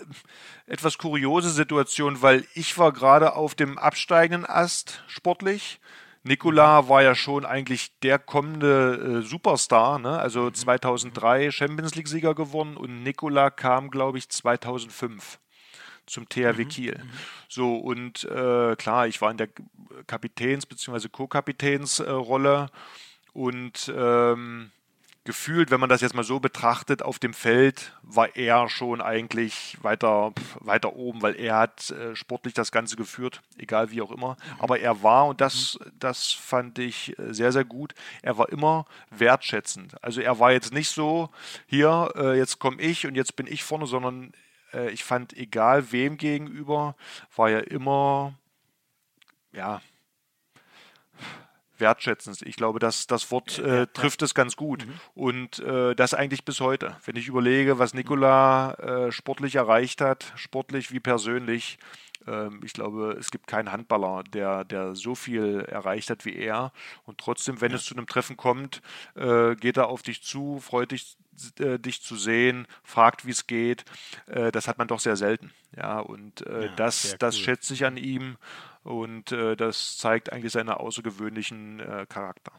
Speaker 2: etwas kuriose Situation, weil ich war gerade auf dem absteigenden Ast sportlich Nikola war ja schon eigentlich der kommende äh, Superstar, ne? also 2003 mhm. Champions League-Sieger gewonnen und Nikola kam, glaube ich, 2005 zum THW mhm. Kiel. Mhm. So, und äh, klar, ich war in der Kapitäns- bzw. Co-Kapitänsrolle äh, und ähm, gefühlt, wenn man das jetzt mal so betrachtet, auf dem Feld war er schon eigentlich weiter, weiter oben, weil er hat äh, sportlich das Ganze geführt, egal wie auch immer. Aber er war, und das, das fand ich äh, sehr, sehr gut, er war immer wertschätzend. Also er war jetzt nicht so, hier, äh, jetzt komme ich und jetzt bin ich vorne, sondern äh, ich fand, egal wem gegenüber, war er immer, ja, wertschätzend. Ich glaube, dass das Wort äh, trifft es ganz gut. Mhm. Und äh, das eigentlich bis heute. Wenn ich überlege, was Nikola äh, sportlich erreicht hat, sportlich wie persönlich, ähm, ich glaube, es gibt keinen Handballer, der, der so viel erreicht hat wie er. Und trotzdem, wenn ja. es zu einem Treffen kommt, äh, geht er auf dich zu, freut dich, äh, dich zu sehen, fragt, wie es geht. Äh, das hat man doch sehr selten. Ja, und ja, das, das cool. schätze ich an ihm. Und äh, das zeigt eigentlich seinen außergewöhnlichen äh, Charakter.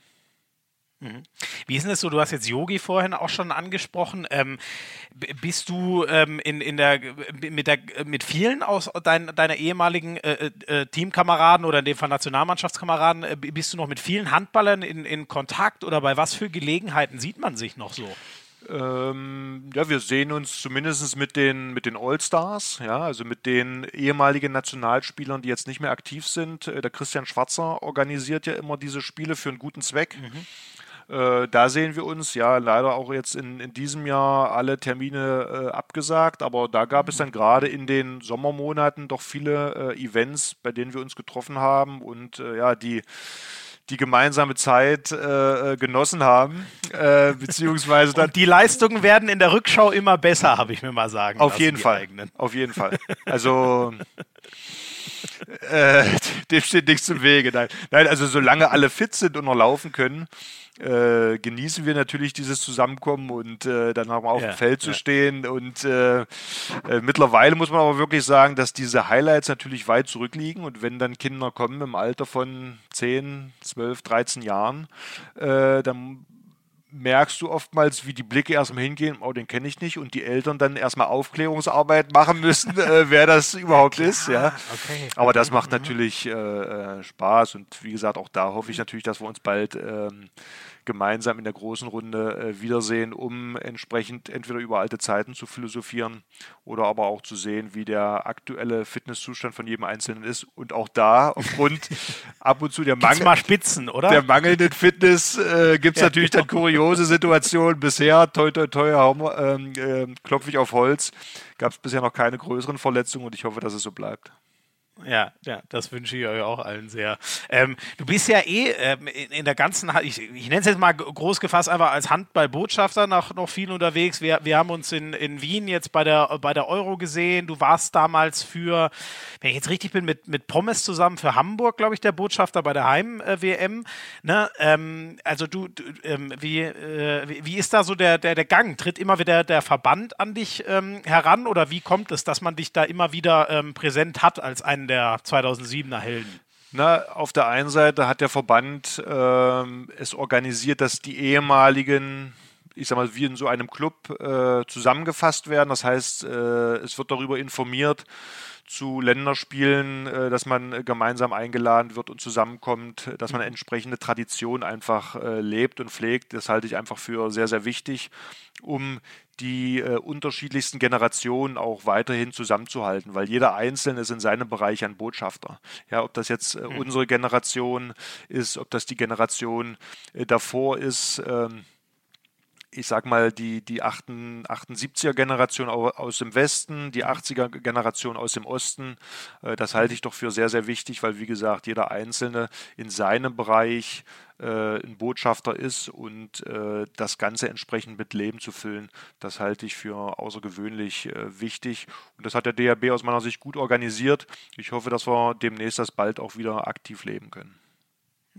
Speaker 1: Mhm. Wie ist denn das so? Du hast jetzt Yogi vorhin auch schon angesprochen. Ähm, bist du ähm, in, in der, mit, der, mit vielen aus dein, deiner ehemaligen äh, äh, Teamkameraden oder in dem Fall Nationalmannschaftskameraden, äh, bist du noch mit vielen Handballern in, in Kontakt oder bei was für Gelegenheiten sieht man sich noch so?
Speaker 2: Ähm, ja, wir sehen uns zumindest mit den, mit den All-Stars, ja, also mit den ehemaligen Nationalspielern, die jetzt nicht mehr aktiv sind. Äh, der Christian Schwarzer organisiert ja immer diese Spiele für einen guten Zweck. Mhm. Äh, da sehen wir uns, ja, leider auch jetzt in, in diesem Jahr alle Termine äh, abgesagt, aber da gab es dann gerade in den Sommermonaten doch viele äh, Events, bei denen wir uns getroffen haben und äh, ja, die die gemeinsame Zeit äh, äh, genossen haben. Äh, beziehungsweise dann.
Speaker 1: Und die Leistungen werden in der Rückschau immer besser, habe ich mir mal sagen.
Speaker 2: Auf jeden Fall. Eigenen. Auf jeden Fall. Also *laughs* äh, *laughs* dem steht nichts im Wege. Nein. Nein, also solange alle fit sind und noch laufen können, äh, genießen wir natürlich dieses Zusammenkommen und äh, dann haben wir auf ja, dem Feld zu stehen. Und äh, äh, mittlerweile muss man aber wirklich sagen, dass diese Highlights natürlich weit zurückliegen. Und wenn dann Kinder kommen im Alter von 10, 12, 13 Jahren, äh, dann merkst du oftmals, wie die Blicke erstmal hingehen, oh, den kenne ich nicht, und die Eltern dann erstmal Aufklärungsarbeit machen müssen, *laughs* äh, wer das überhaupt ist. Ja. Okay. Aber das macht mhm. natürlich äh, äh, Spaß und wie gesagt, auch da hoffe ich natürlich, dass wir uns bald ähm, gemeinsam in der großen Runde äh, wiedersehen, um entsprechend entweder über alte Zeiten zu philosophieren oder aber auch zu sehen, wie der aktuelle Fitnesszustand von jedem Einzelnen ist. Und auch da, aufgrund *laughs* ab und zu der, Mangel
Speaker 1: Spitzen,
Speaker 2: der mangelnden Fitness, äh, gibt es *laughs* ja, natürlich genau. dann kuriose Situationen. Bisher, toi, toi, toi, ähm, äh, klopfe ich auf Holz, gab es bisher noch keine größeren Verletzungen und ich hoffe, dass es so bleibt.
Speaker 1: Ja, ja, das wünsche ich euch auch allen sehr. Ähm, du bist ja eh ähm, in, in, der ganzen, ich, ich nenne es jetzt mal groß gefasst, einfach als Handballbotschafter noch, noch viel unterwegs. Wir, wir haben uns in, in Wien jetzt bei der, bei der Euro gesehen. Du warst damals für, wenn ich jetzt richtig bin, mit, mit Pommes zusammen für Hamburg, glaube ich, der Botschafter bei der Heim-WM. Ne? Ähm, also du, du ähm, wie, äh, wie, ist da so der, der, der Gang? Tritt immer wieder der Verband an dich ähm, heran oder wie kommt es, dass man dich da immer wieder ähm, präsent hat als einen der 2007er Helden?
Speaker 2: Na, auf der einen Seite hat der Verband ähm, es organisiert, dass die ehemaligen, ich sag mal, wie in so einem Club äh, zusammengefasst werden. Das heißt, äh, es wird darüber informiert, zu Länderspielen, äh, dass man gemeinsam eingeladen wird und zusammenkommt, dass man entsprechende Tradition einfach äh, lebt und pflegt. Das halte ich einfach für sehr, sehr wichtig, um die äh, unterschiedlichsten Generationen auch weiterhin zusammenzuhalten, weil jeder Einzelne ist in seinem Bereich ein Botschafter. Ja, ob das jetzt äh, mhm. unsere Generation ist, ob das die Generation äh, davor ist. Ähm, ich sag mal, die, die 78er-Generation aus dem Westen, die 80er-Generation aus dem Osten, äh, das halte ich doch für sehr, sehr wichtig, weil, wie gesagt, jeder Einzelne in seinem Bereich äh, ein Botschafter ist und äh, das Ganze entsprechend mit Leben zu füllen, das halte ich für außergewöhnlich wichtig. Und das hat der DRB aus meiner Sicht gut organisiert. Ich hoffe, dass wir demnächst das bald auch wieder aktiv leben können.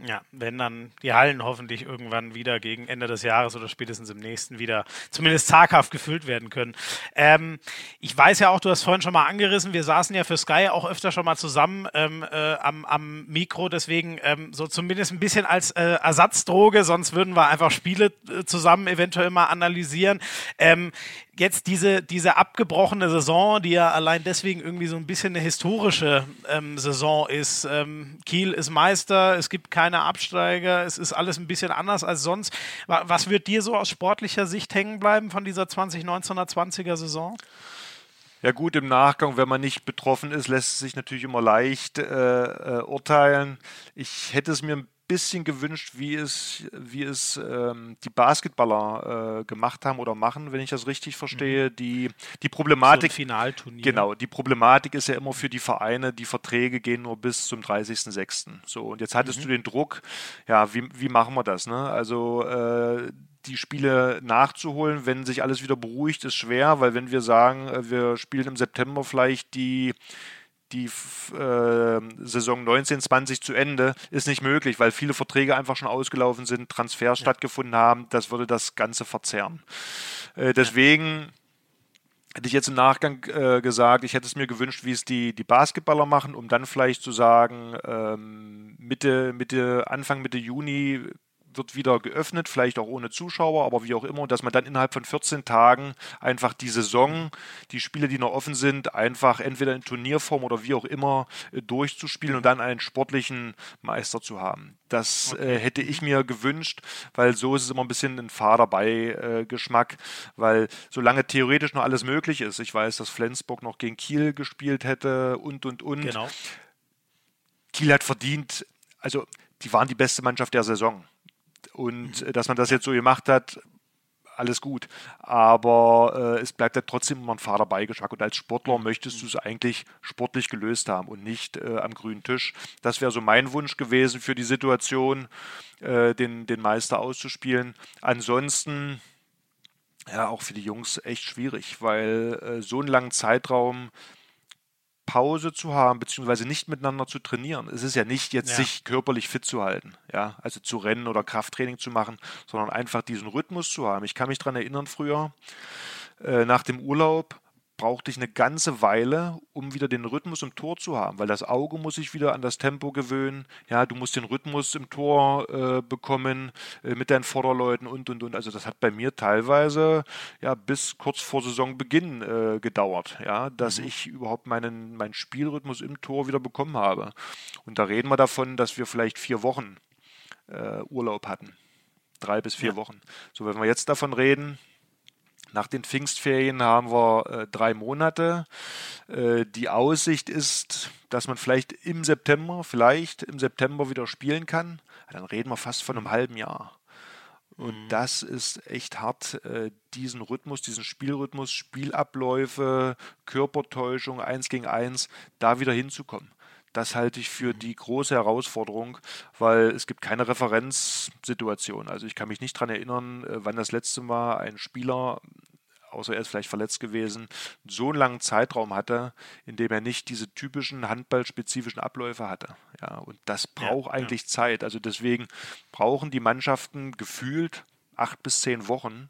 Speaker 1: Ja, wenn dann die Hallen hoffentlich irgendwann wieder gegen Ende des Jahres oder spätestens im nächsten wieder zumindest zaghaft gefüllt werden können. Ähm, ich weiß ja auch, du hast vorhin schon mal angerissen, wir saßen ja für Sky auch öfter schon mal zusammen ähm, äh, am, am Mikro, deswegen ähm, so zumindest ein bisschen als äh, Ersatzdroge, sonst würden wir einfach Spiele äh, zusammen eventuell mal analysieren. Jetzt diese, diese abgebrochene Saison, die ja allein deswegen irgendwie so ein bisschen eine historische ähm, Saison ist. Ähm, Kiel ist Meister, es gibt keine Absteiger, es ist alles ein bisschen anders als sonst. Was wird dir so aus sportlicher Sicht hängen bleiben von dieser 2019er, 20er Saison?
Speaker 2: Ja gut, im Nachgang, wenn man nicht betroffen ist, lässt es sich natürlich immer leicht äh, äh, urteilen. Ich hätte es mir ein bisschen gewünscht, wie es, wie es ähm, die Basketballer äh, gemacht haben oder machen, wenn ich das richtig verstehe. Mhm. Die, die Problematik. So
Speaker 1: Finalturnier.
Speaker 2: Genau, die Problematik ist ja immer für die Vereine, die Verträge gehen nur bis zum 30.06. So, und jetzt hattest mhm. du den Druck, ja, wie, wie machen wir das? Ne? Also äh, die Spiele nachzuholen, wenn sich alles wieder beruhigt, ist schwer, weil wenn wir sagen, äh, wir spielen im September vielleicht die die äh, Saison 19-20 zu Ende, ist nicht möglich, weil viele Verträge einfach schon ausgelaufen sind, Transfers ja. stattgefunden haben. Das würde das Ganze verzerren. Äh, deswegen hätte ich jetzt im Nachgang äh, gesagt, ich hätte es mir gewünscht, wie es die, die Basketballer machen, um dann vielleicht zu sagen, ähm, Mitte, Mitte, Anfang Mitte Juni wird wieder geöffnet, vielleicht auch ohne Zuschauer, aber wie auch immer, dass man dann innerhalb von 14 Tagen einfach die Saison, die Spiele, die noch offen sind, einfach entweder in Turnierform oder wie auch immer äh, durchzuspielen und dann einen sportlichen Meister zu haben. Das äh, okay. äh, hätte ich mir gewünscht, weil so ist es immer ein bisschen ein fader Beigeschmack, äh, weil solange theoretisch noch alles möglich ist, ich weiß, dass Flensburg noch gegen Kiel gespielt hätte und und und. Genau. Kiel hat verdient, also die waren die beste Mannschaft der Saison. Und mhm. dass man das jetzt so gemacht hat, alles gut. Aber äh, es bleibt ja trotzdem immer ein fader Beigeschmack. Und als Sportler möchtest du es eigentlich sportlich gelöst haben und nicht äh, am grünen Tisch. Das wäre so mein Wunsch gewesen für die Situation, äh, den, den Meister auszuspielen. Ansonsten, ja, auch für die Jungs echt schwierig, weil äh, so einen langen Zeitraum Pause zu haben, beziehungsweise nicht miteinander zu trainieren. Es ist ja nicht jetzt ja. sich körperlich fit zu halten, ja, also zu rennen oder Krafttraining zu machen, sondern einfach diesen Rhythmus zu haben. Ich kann mich daran erinnern, früher äh, nach dem Urlaub brauchte ich eine ganze Weile, um wieder den Rhythmus im Tor zu haben, weil das Auge muss sich wieder an das Tempo gewöhnen. Ja, du musst den Rhythmus im Tor äh, bekommen äh, mit deinen Vorderleuten und und und. Also das hat bei mir teilweise ja bis kurz vor Saisonbeginn äh, gedauert, ja, dass mhm. ich überhaupt meinen meinen Spielrhythmus im Tor wieder bekommen habe. Und da reden wir davon, dass wir vielleicht vier Wochen äh, Urlaub hatten, drei bis vier ja. Wochen. So, wenn wir jetzt davon reden, nach den Pfingstferien haben wir äh, drei Monate. Äh, die Aussicht ist, dass man vielleicht im September, vielleicht im September wieder spielen kann. Dann reden wir fast von einem halben Jahr. Und mhm. das ist echt hart, äh, diesen Rhythmus, diesen Spielrhythmus, Spielabläufe, Körpertäuschung, eins gegen eins, da wieder hinzukommen. Das halte ich für die große Herausforderung, weil es gibt keine Referenzsituation. Also ich kann mich nicht daran erinnern, äh, wann das letzte Mal ein Spieler außer er ist vielleicht verletzt gewesen, so einen langen Zeitraum hatte, in dem er nicht diese typischen handballspezifischen Abläufe hatte. Ja, und das braucht ja, eigentlich ja. Zeit. Also deswegen brauchen die Mannschaften gefühlt acht bis zehn Wochen,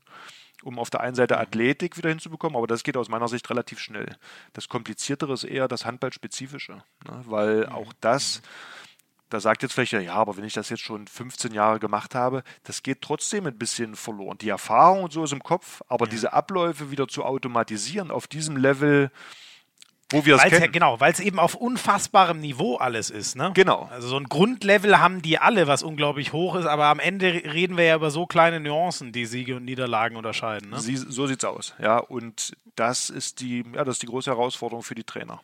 Speaker 2: um auf der einen Seite Athletik wieder hinzubekommen, aber das geht aus meiner Sicht relativ schnell. Das Kompliziertere ist eher das Handballspezifische, ne? weil auch das, da sagt jetzt vielleicht, ja, aber wenn ich das jetzt schon 15 Jahre gemacht habe, das geht trotzdem ein bisschen verloren. Die Erfahrung und so ist im Kopf, aber ja. diese Abläufe wieder zu automatisieren auf diesem Level, wo wir es kennen.
Speaker 1: Genau, weil es eben auf unfassbarem Niveau alles ist. Ne?
Speaker 2: Genau.
Speaker 1: Also so ein Grundlevel haben die alle, was unglaublich hoch ist, aber am Ende reden wir ja über so kleine Nuancen, die Siege und Niederlagen unterscheiden. Ne?
Speaker 2: Sie, so sieht's aus, ja. Und das ist die, ja, das ist die große Herausforderung für die Trainer.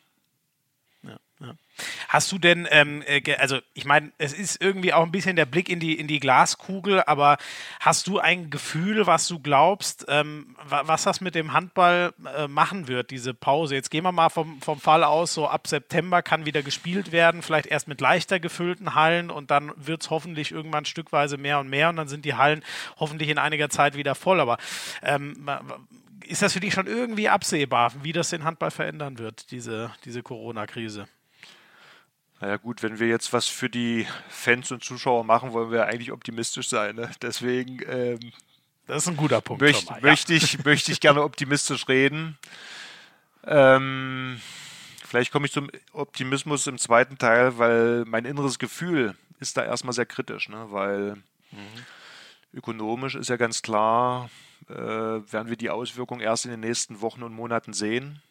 Speaker 1: Hast du denn, ähm, äh, also ich meine, es ist irgendwie auch ein bisschen der Blick in die, in die Glaskugel, aber hast du ein Gefühl, was du glaubst, ähm, was das mit dem Handball äh, machen wird, diese Pause? Jetzt gehen wir mal vom, vom Fall aus, so ab September kann wieder gespielt werden, vielleicht erst mit leichter gefüllten Hallen und dann wird es hoffentlich irgendwann stückweise mehr und mehr und dann sind die Hallen hoffentlich in einiger Zeit wieder voll. Aber ähm, ist das für dich schon irgendwie absehbar, wie das den Handball verändern wird, diese, diese Corona-Krise?
Speaker 2: Naja gut, wenn wir jetzt was für die Fans und Zuschauer machen, wollen wir eigentlich optimistisch sein. Ne? Deswegen ähm,
Speaker 1: das ist ein guter Punkt.
Speaker 2: Möcht, mal, ja. möchte, ich, möchte ich gerne optimistisch reden. Ähm, vielleicht komme ich zum Optimismus im zweiten Teil, weil mein inneres Gefühl ist da erstmal sehr kritisch, ne? weil mhm. ökonomisch ist ja ganz klar, äh, werden wir die Auswirkungen erst in den nächsten Wochen und Monaten sehen.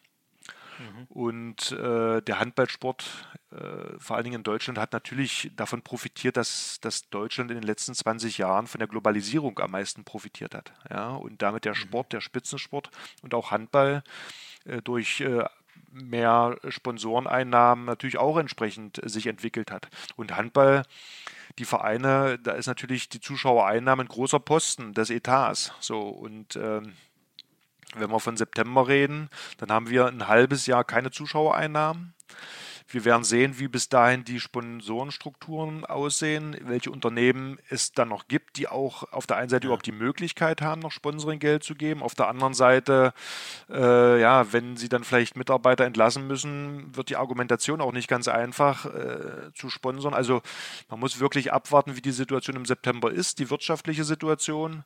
Speaker 2: Mhm. Und äh, der Handballsport, äh, vor allen Dingen in Deutschland, hat natürlich davon profitiert, dass, dass Deutschland in den letzten 20 Jahren von der Globalisierung am meisten profitiert hat. Ja? Und damit der mhm. Sport, der Spitzensport und auch Handball äh, durch äh, mehr Sponsoreneinnahmen natürlich auch entsprechend sich entwickelt hat. Und Handball die Vereine, da ist natürlich die Zuschauereinnahme ein großer Posten des Etats. So und ähm, wenn wir von September reden, dann haben wir ein halbes Jahr keine Zuschauereinnahmen. Wir werden sehen, wie bis dahin die Sponsorenstrukturen aussehen, welche Unternehmen es dann noch gibt, die auch auf der einen Seite ja. überhaupt die Möglichkeit haben, noch Sponsoringgeld zu geben. Auf der anderen Seite, äh, ja, wenn sie dann vielleicht Mitarbeiter entlassen müssen, wird die Argumentation auch nicht ganz einfach äh, zu sponsern. Also man muss wirklich abwarten, wie die Situation im September ist, die wirtschaftliche Situation.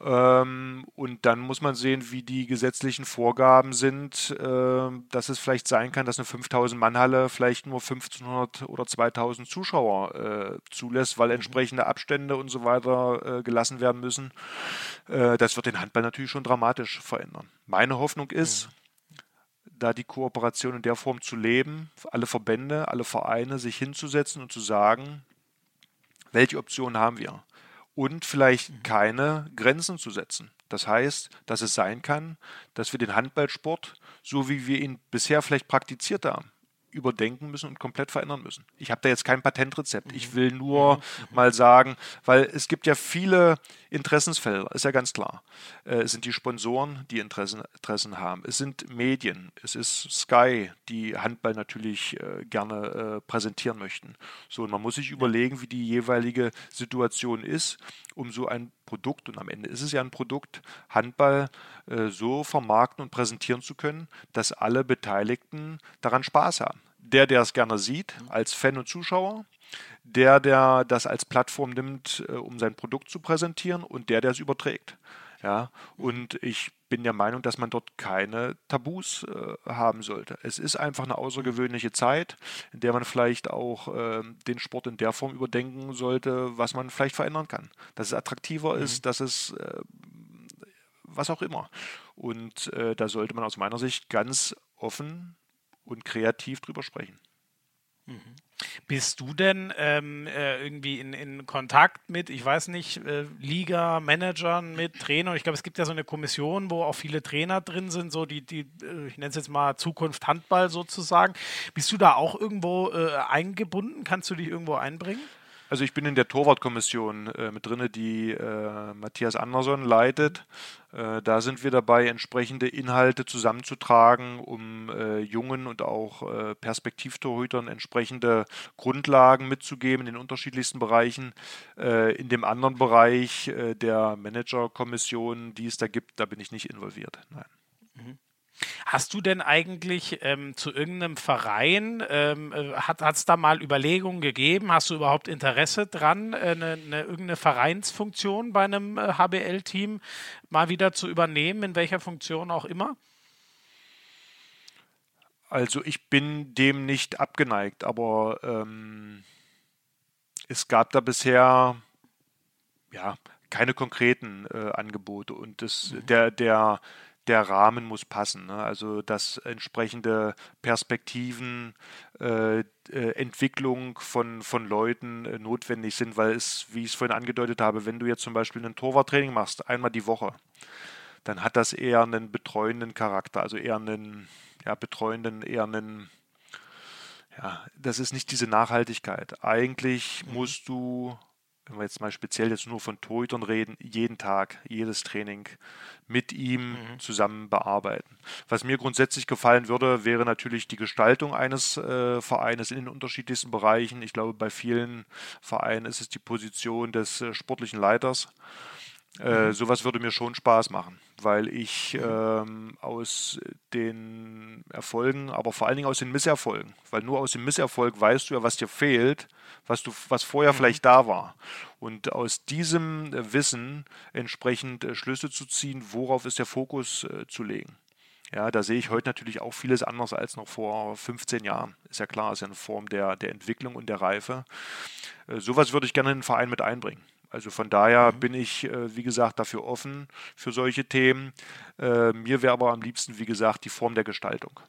Speaker 2: Ähm, und dann muss man sehen, wie die gesetzlichen Vorgaben sind, äh, dass es vielleicht sein kann, dass eine 5000-Mann-Halle vielleicht nur 1500 oder 2000 Zuschauer äh, zulässt, weil mhm. entsprechende Abstände und so weiter äh, gelassen werden müssen. Äh, das wird den Handball natürlich schon dramatisch verändern. Meine Hoffnung ist, da die Kooperation in der Form zu leben, alle Verbände, alle Vereine sich hinzusetzen und zu sagen, welche Optionen haben wir? Und vielleicht mhm. keine Grenzen zu setzen. Das heißt, dass es sein kann, dass wir den Handballsport, so wie wir ihn bisher vielleicht praktiziert haben, überdenken müssen und komplett verändern müssen. Ich habe da jetzt kein Patentrezept. Ich mhm. will nur mhm. mal sagen, weil es gibt ja viele Interessensfelder, ist ja ganz klar. Äh, es sind die Sponsoren, die Interessen, Interessen haben. Es sind Medien. Es ist Sky, die Handball natürlich äh, gerne äh, präsentieren möchten. So, und man muss sich überlegen, wie die jeweilige Situation ist, um so ein Produkt, und am Ende ist es ja ein Produkt, Handball so vermarkten und präsentieren zu können, dass alle Beteiligten daran Spaß haben. Der, der es gerne sieht, als Fan und Zuschauer, der, der das als Plattform nimmt, äh, um sein Produkt zu präsentieren und der, der es überträgt. Ja, und ich bin der Meinung, dass man dort keine Tabus äh, haben sollte. Es ist einfach eine außergewöhnliche Zeit, in der man vielleicht auch äh, den Sport in der Form überdenken sollte, was man vielleicht verändern kann. Dass es attraktiver mhm. ist, dass es äh, was auch immer. Und äh, da sollte man aus meiner Sicht ganz offen und kreativ drüber sprechen.
Speaker 1: Mhm. Bist du denn ähm, äh, irgendwie in, in Kontakt mit, ich weiß nicht, äh, Liga, Managern, mit Trainern? Ich glaube, es gibt ja so eine Kommission, wo auch viele Trainer drin sind, so die, die äh, ich nenne es jetzt mal Zukunft Handball sozusagen. Bist du da auch irgendwo äh, eingebunden? Kannst du dich irgendwo einbringen?
Speaker 2: Also ich bin in der Torwartkommission äh, mit drin, die äh, Matthias Andersson leitet. Äh, da sind wir dabei, entsprechende Inhalte zusammenzutragen, um äh, jungen und auch äh, Perspektivtorhütern entsprechende Grundlagen mitzugeben in den unterschiedlichsten Bereichen. Äh, in dem anderen Bereich der Managerkommission, die es da gibt, da bin ich nicht involviert. Nein. Mhm.
Speaker 1: Hast du denn eigentlich ähm, zu irgendeinem Verein, ähm, äh, hat es da mal Überlegungen gegeben? Hast du überhaupt Interesse dran, eine, eine, irgendeine Vereinsfunktion bei einem äh, HBL-Team mal wieder zu übernehmen, in welcher Funktion auch immer?
Speaker 2: Also ich bin dem nicht abgeneigt, aber ähm, es gab da bisher ja keine konkreten äh, Angebote und das, mhm. der, der der Rahmen muss passen. Ne? Also dass entsprechende Perspektiven, äh, äh, Entwicklung von, von Leuten äh, notwendig sind, weil es, wie ich es vorhin angedeutet habe, wenn du jetzt zum Beispiel ein Torwarttraining machst, einmal die Woche, dann hat das eher einen betreuenden Charakter, also eher einen ja, betreuenden, eher einen ja, das ist nicht diese Nachhaltigkeit. Eigentlich mhm. musst du wenn wir jetzt mal speziell jetzt nur von Torhütern reden, jeden Tag, jedes Training mit ihm mhm. zusammen bearbeiten. Was mir grundsätzlich gefallen würde, wäre natürlich die Gestaltung eines äh, Vereines in den unterschiedlichsten Bereichen. Ich glaube, bei vielen Vereinen ist es die Position des äh, sportlichen Leiters. Äh, sowas würde mir schon Spaß machen, weil ich ähm, aus den Erfolgen, aber vor allen Dingen aus den Misserfolgen, weil nur aus dem Misserfolg weißt du ja, was dir fehlt, was du, was vorher mhm. vielleicht da war. Und aus diesem Wissen entsprechend äh, Schlüsse zu ziehen, worauf ist der Fokus äh, zu legen. Ja, da sehe ich heute natürlich auch vieles anders als noch vor 15 Jahren. Ist ja klar, ist ja eine Form der, der Entwicklung und der Reife. Äh, sowas würde ich gerne in den Verein mit einbringen. Also von daher mhm. bin ich, äh, wie gesagt, dafür offen für solche Themen. Äh, mir wäre aber am liebsten, wie gesagt, die Form der Gestaltung.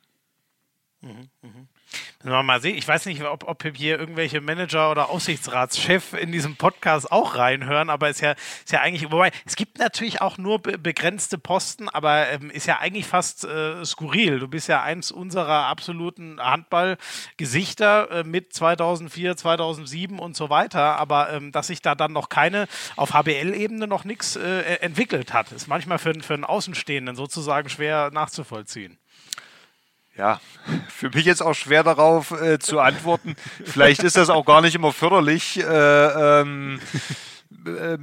Speaker 1: Mhm, mh. Mal sehen. Ich weiß nicht, ob, ob hier irgendwelche Manager oder Aufsichtsratschef in diesem Podcast auch reinhören, aber ist ja, ist ja eigentlich, wobei, es gibt natürlich auch nur be begrenzte Posten, aber ähm, ist ja eigentlich fast äh, skurril. Du bist ja eins unserer absoluten Handballgesichter äh, mit 2004, 2007 und so weiter, aber ähm, dass sich da dann noch keine, auf HBL-Ebene noch nichts äh, entwickelt hat, ist manchmal für, für einen Außenstehenden sozusagen schwer nachzuvollziehen.
Speaker 2: Ja, für mich jetzt auch schwer darauf äh, zu antworten. Vielleicht ist das auch gar nicht immer förderlich. Äh, ähm, äh,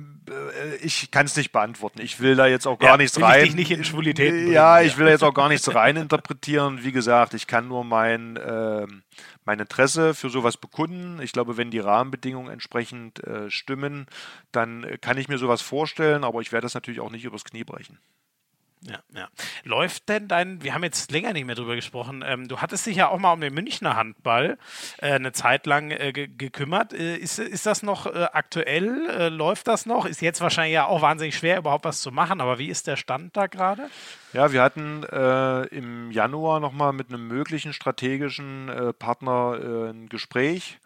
Speaker 2: ich kann es nicht beantworten. Ich will da jetzt auch gar ja, nichts will rein. Ich
Speaker 1: dich nicht in Schwulitäten
Speaker 2: Ja, ich will da jetzt auch gar nichts rein interpretieren. Wie gesagt, ich kann nur mein, äh, mein Interesse für sowas bekunden. Ich glaube, wenn die Rahmenbedingungen entsprechend äh, stimmen, dann kann ich mir sowas vorstellen, aber ich werde das natürlich auch nicht übers Knie brechen.
Speaker 1: Ja, ja. Läuft denn dein, wir haben jetzt länger nicht mehr drüber gesprochen, ähm, du hattest dich ja auch mal um den Münchner Handball äh, eine Zeit lang äh, gekümmert. Äh, ist, ist das noch äh, aktuell? Äh, läuft das noch? Ist jetzt wahrscheinlich ja auch wahnsinnig schwer, überhaupt was zu machen, aber wie ist der Stand da gerade?
Speaker 2: Ja, wir hatten äh, im Januar nochmal mit einem möglichen strategischen Partner ein Gespräch,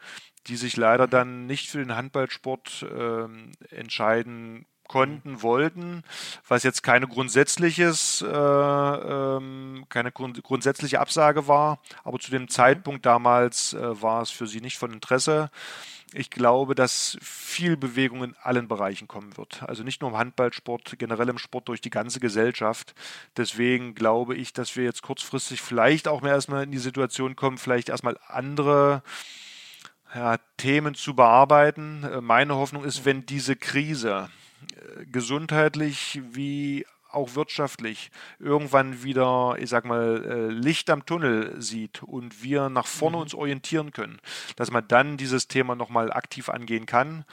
Speaker 2: die sich leider dann nicht für den Handballsport ähm, entscheiden konnten, wollten, was jetzt keine grundsätzliches, äh, ähm, keine grund grundsätzliche Absage war, aber zu dem mhm. Zeitpunkt damals äh, war es für sie nicht von Interesse. Ich glaube, dass viel Bewegung in allen Bereichen kommen wird. Also nicht nur im Handballsport, generell im Sport durch die ganze Gesellschaft. Deswegen glaube ich, dass wir jetzt kurzfristig vielleicht auch mehr erstmal in die Situation kommen, vielleicht erstmal andere ja, Themen zu bearbeiten. Äh, meine Hoffnung ist, wenn diese Krise gesundheitlich wie auch wirtschaftlich irgendwann wieder, ich sag mal, äh, Licht am Tunnel sieht und wir nach vorne mhm. uns orientieren können, dass man dann dieses Thema nochmal aktiv angehen kann.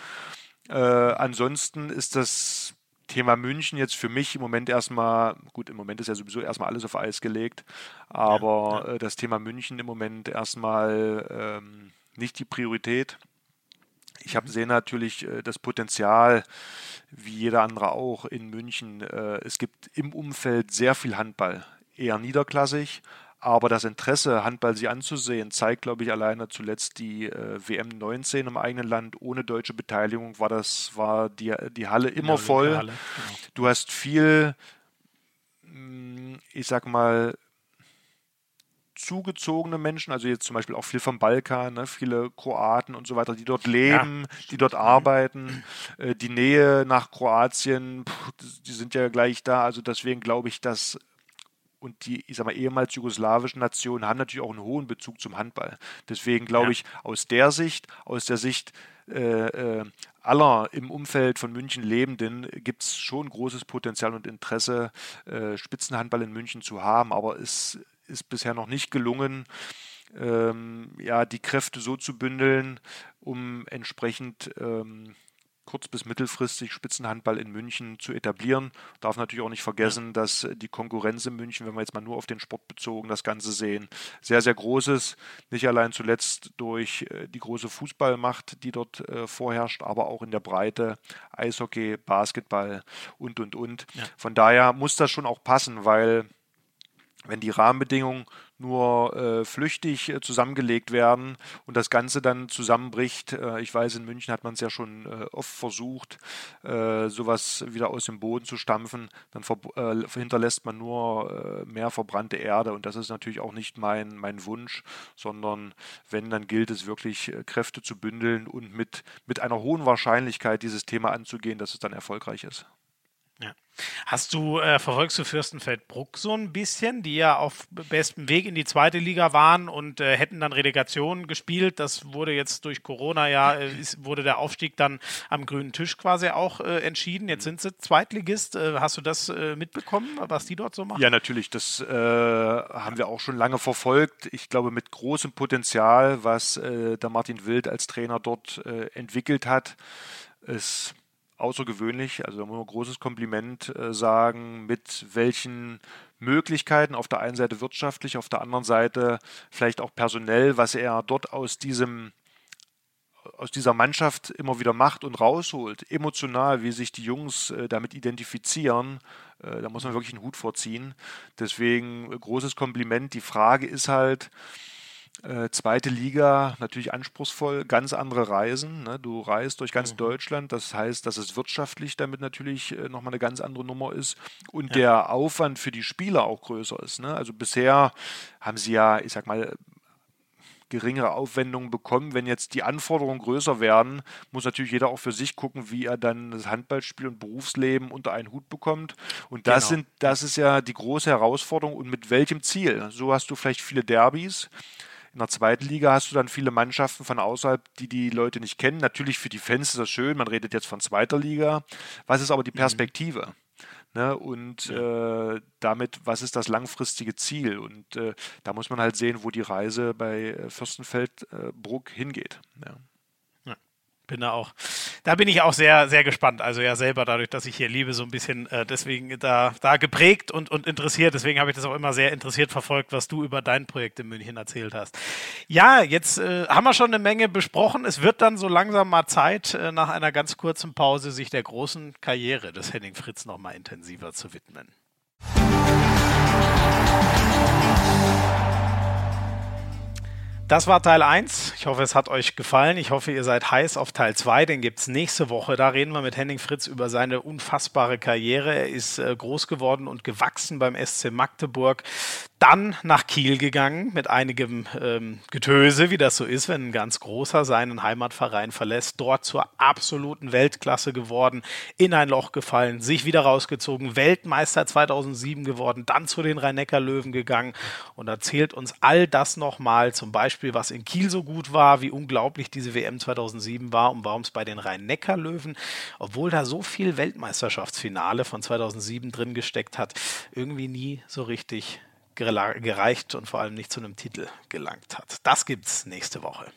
Speaker 2: Äh, ansonsten ist das Thema München jetzt für mich im Moment erstmal, gut, im Moment ist ja sowieso erstmal alles auf Eis gelegt, aber ja, ja. Äh, das Thema München im Moment erstmal ähm, nicht die Priorität. Ich habe sehe natürlich äh, das Potenzial, wie jeder andere auch in München. Äh, es gibt im Umfeld sehr viel Handball, eher niederklassig, aber das Interesse, Handball sie anzusehen, zeigt, glaube ich, alleine zuletzt die äh, WM 19 im eigenen Land. Ohne deutsche Beteiligung war das, war die, die Halle immer voll. Halle, genau. Du hast viel, mm, ich sag mal, zugezogene Menschen, also jetzt zum Beispiel auch viel vom Balkan, ne, viele Kroaten und so weiter, die dort leben, ja. die dort arbeiten. Äh, die Nähe nach Kroatien, pff, die sind ja gleich da. Also deswegen glaube ich, dass und die, ich sag mal, ehemals jugoslawischen Nationen haben natürlich auch einen hohen Bezug zum Handball. Deswegen glaube ja. ich, aus der Sicht, aus der Sicht äh, äh, aller im Umfeld von München Lebenden gibt es schon großes Potenzial und Interesse, äh, Spitzenhandball in München zu haben, aber es ist bisher noch nicht gelungen, ähm, ja, die Kräfte so zu bündeln, um entsprechend ähm, kurz- bis mittelfristig Spitzenhandball in München zu etablieren. Darf natürlich auch nicht vergessen, ja. dass die Konkurrenz in München, wenn wir jetzt mal nur auf den Sport bezogen das Ganze sehen, sehr, sehr groß ist. Nicht allein zuletzt durch äh, die große Fußballmacht, die dort äh, vorherrscht, aber auch in der Breite Eishockey, Basketball und, und, und. Ja. Von daher muss das schon auch passen, weil wenn die Rahmenbedingungen nur äh, flüchtig äh, zusammengelegt werden und das Ganze dann zusammenbricht. Äh, ich weiß, in München hat man es ja schon äh, oft versucht, äh, sowas wieder aus dem Boden zu stampfen. Dann äh, hinterlässt man nur mehr verbrannte Erde und das ist natürlich auch nicht mein, mein Wunsch, sondern wenn, dann gilt es wirklich, Kräfte zu bündeln und mit, mit einer hohen Wahrscheinlichkeit dieses Thema anzugehen, dass es dann erfolgreich ist.
Speaker 1: Ja. Hast du, äh, verfolgst du Fürstenfeldbruck so ein bisschen, die ja auf bestem Weg in die zweite Liga waren und äh, hätten dann Relegation gespielt. Das wurde jetzt durch Corona ja, äh, *laughs* ist, wurde der Aufstieg dann am grünen Tisch quasi auch äh, entschieden. Jetzt sind sie Zweitligist. Äh, hast du das äh, mitbekommen, was die dort so machen?
Speaker 2: Ja, natürlich. Das haben wir auch schon lange verfolgt. Ich glaube, mit großem Potenzial, was der Martin Wild als Trainer dort entwickelt hat. Es außergewöhnlich, also da muss man ein großes Kompliment äh, sagen, mit welchen Möglichkeiten, auf der einen Seite wirtschaftlich, auf der anderen Seite vielleicht auch personell, was er dort aus diesem aus dieser Mannschaft immer wieder macht und rausholt, emotional, wie sich die Jungs äh, damit identifizieren, äh, da muss man wirklich einen Hut vorziehen. Deswegen äh, großes Kompliment. Die Frage ist halt, äh, zweite Liga natürlich anspruchsvoll, ganz andere Reisen. Ne? Du reist durch ganz mhm. Deutschland, das heißt, dass es wirtschaftlich damit natürlich äh, nochmal eine ganz andere Nummer ist und ja. der Aufwand für die Spieler auch größer ist. Ne? Also bisher haben sie ja, ich sag mal, geringere Aufwendungen bekommen. Wenn jetzt die Anforderungen größer werden, muss natürlich jeder auch für sich gucken, wie er dann das Handballspiel und Berufsleben unter einen Hut bekommt. Und das genau. sind, das ist ja die große Herausforderung und mit welchem Ziel. So hast du vielleicht viele Derbys. In der zweiten Liga hast du dann viele Mannschaften von außerhalb, die die Leute nicht kennen. Natürlich für die Fans ist das schön, man redet jetzt von zweiter Liga. Was ist aber die mhm. Perspektive? Mhm. Ne, und ja. äh, damit, was ist das langfristige Ziel? Und äh, da muss man halt sehen, wo die Reise bei äh, Fürstenfeldbruck hingeht. Ja
Speaker 1: bin da auch, da bin ich auch sehr, sehr gespannt. Also ja, selber dadurch, dass ich hier liebe, so ein bisschen äh, deswegen da, da geprägt und, und interessiert. Deswegen habe ich das auch immer sehr interessiert verfolgt, was du über dein Projekt in München erzählt hast. Ja, jetzt äh, haben wir schon eine Menge besprochen. Es wird dann so langsam mal Zeit, äh, nach einer ganz kurzen Pause sich der großen Karriere des Henning Fritz noch mal intensiver zu widmen. Das war Teil 1. Ich hoffe, es hat euch gefallen. Ich hoffe, ihr seid heiß auf Teil 2. Den gibt es nächste Woche. Da reden wir mit Henning Fritz über seine unfassbare Karriere. Er ist äh, groß geworden und gewachsen beim SC Magdeburg dann nach Kiel gegangen mit einigem ähm, Getöse, wie das so ist, wenn ein ganz großer seinen Heimatverein verlässt. Dort zur absoluten Weltklasse geworden, in ein Loch gefallen, sich wieder rausgezogen, Weltmeister 2007 geworden, dann zu den Rhein-Neckar-Löwen gegangen und erzählt uns all das nochmal, zum Beispiel, was in Kiel so gut war, wie unglaublich diese WM 2007 war und warum es bei den Rhein-Neckar-Löwen, obwohl da so viel Weltmeisterschaftsfinale von 2007 drin gesteckt hat, irgendwie nie so richtig gereicht und vor allem nicht zu einem Titel gelangt hat. Das gibt's nächste Woche.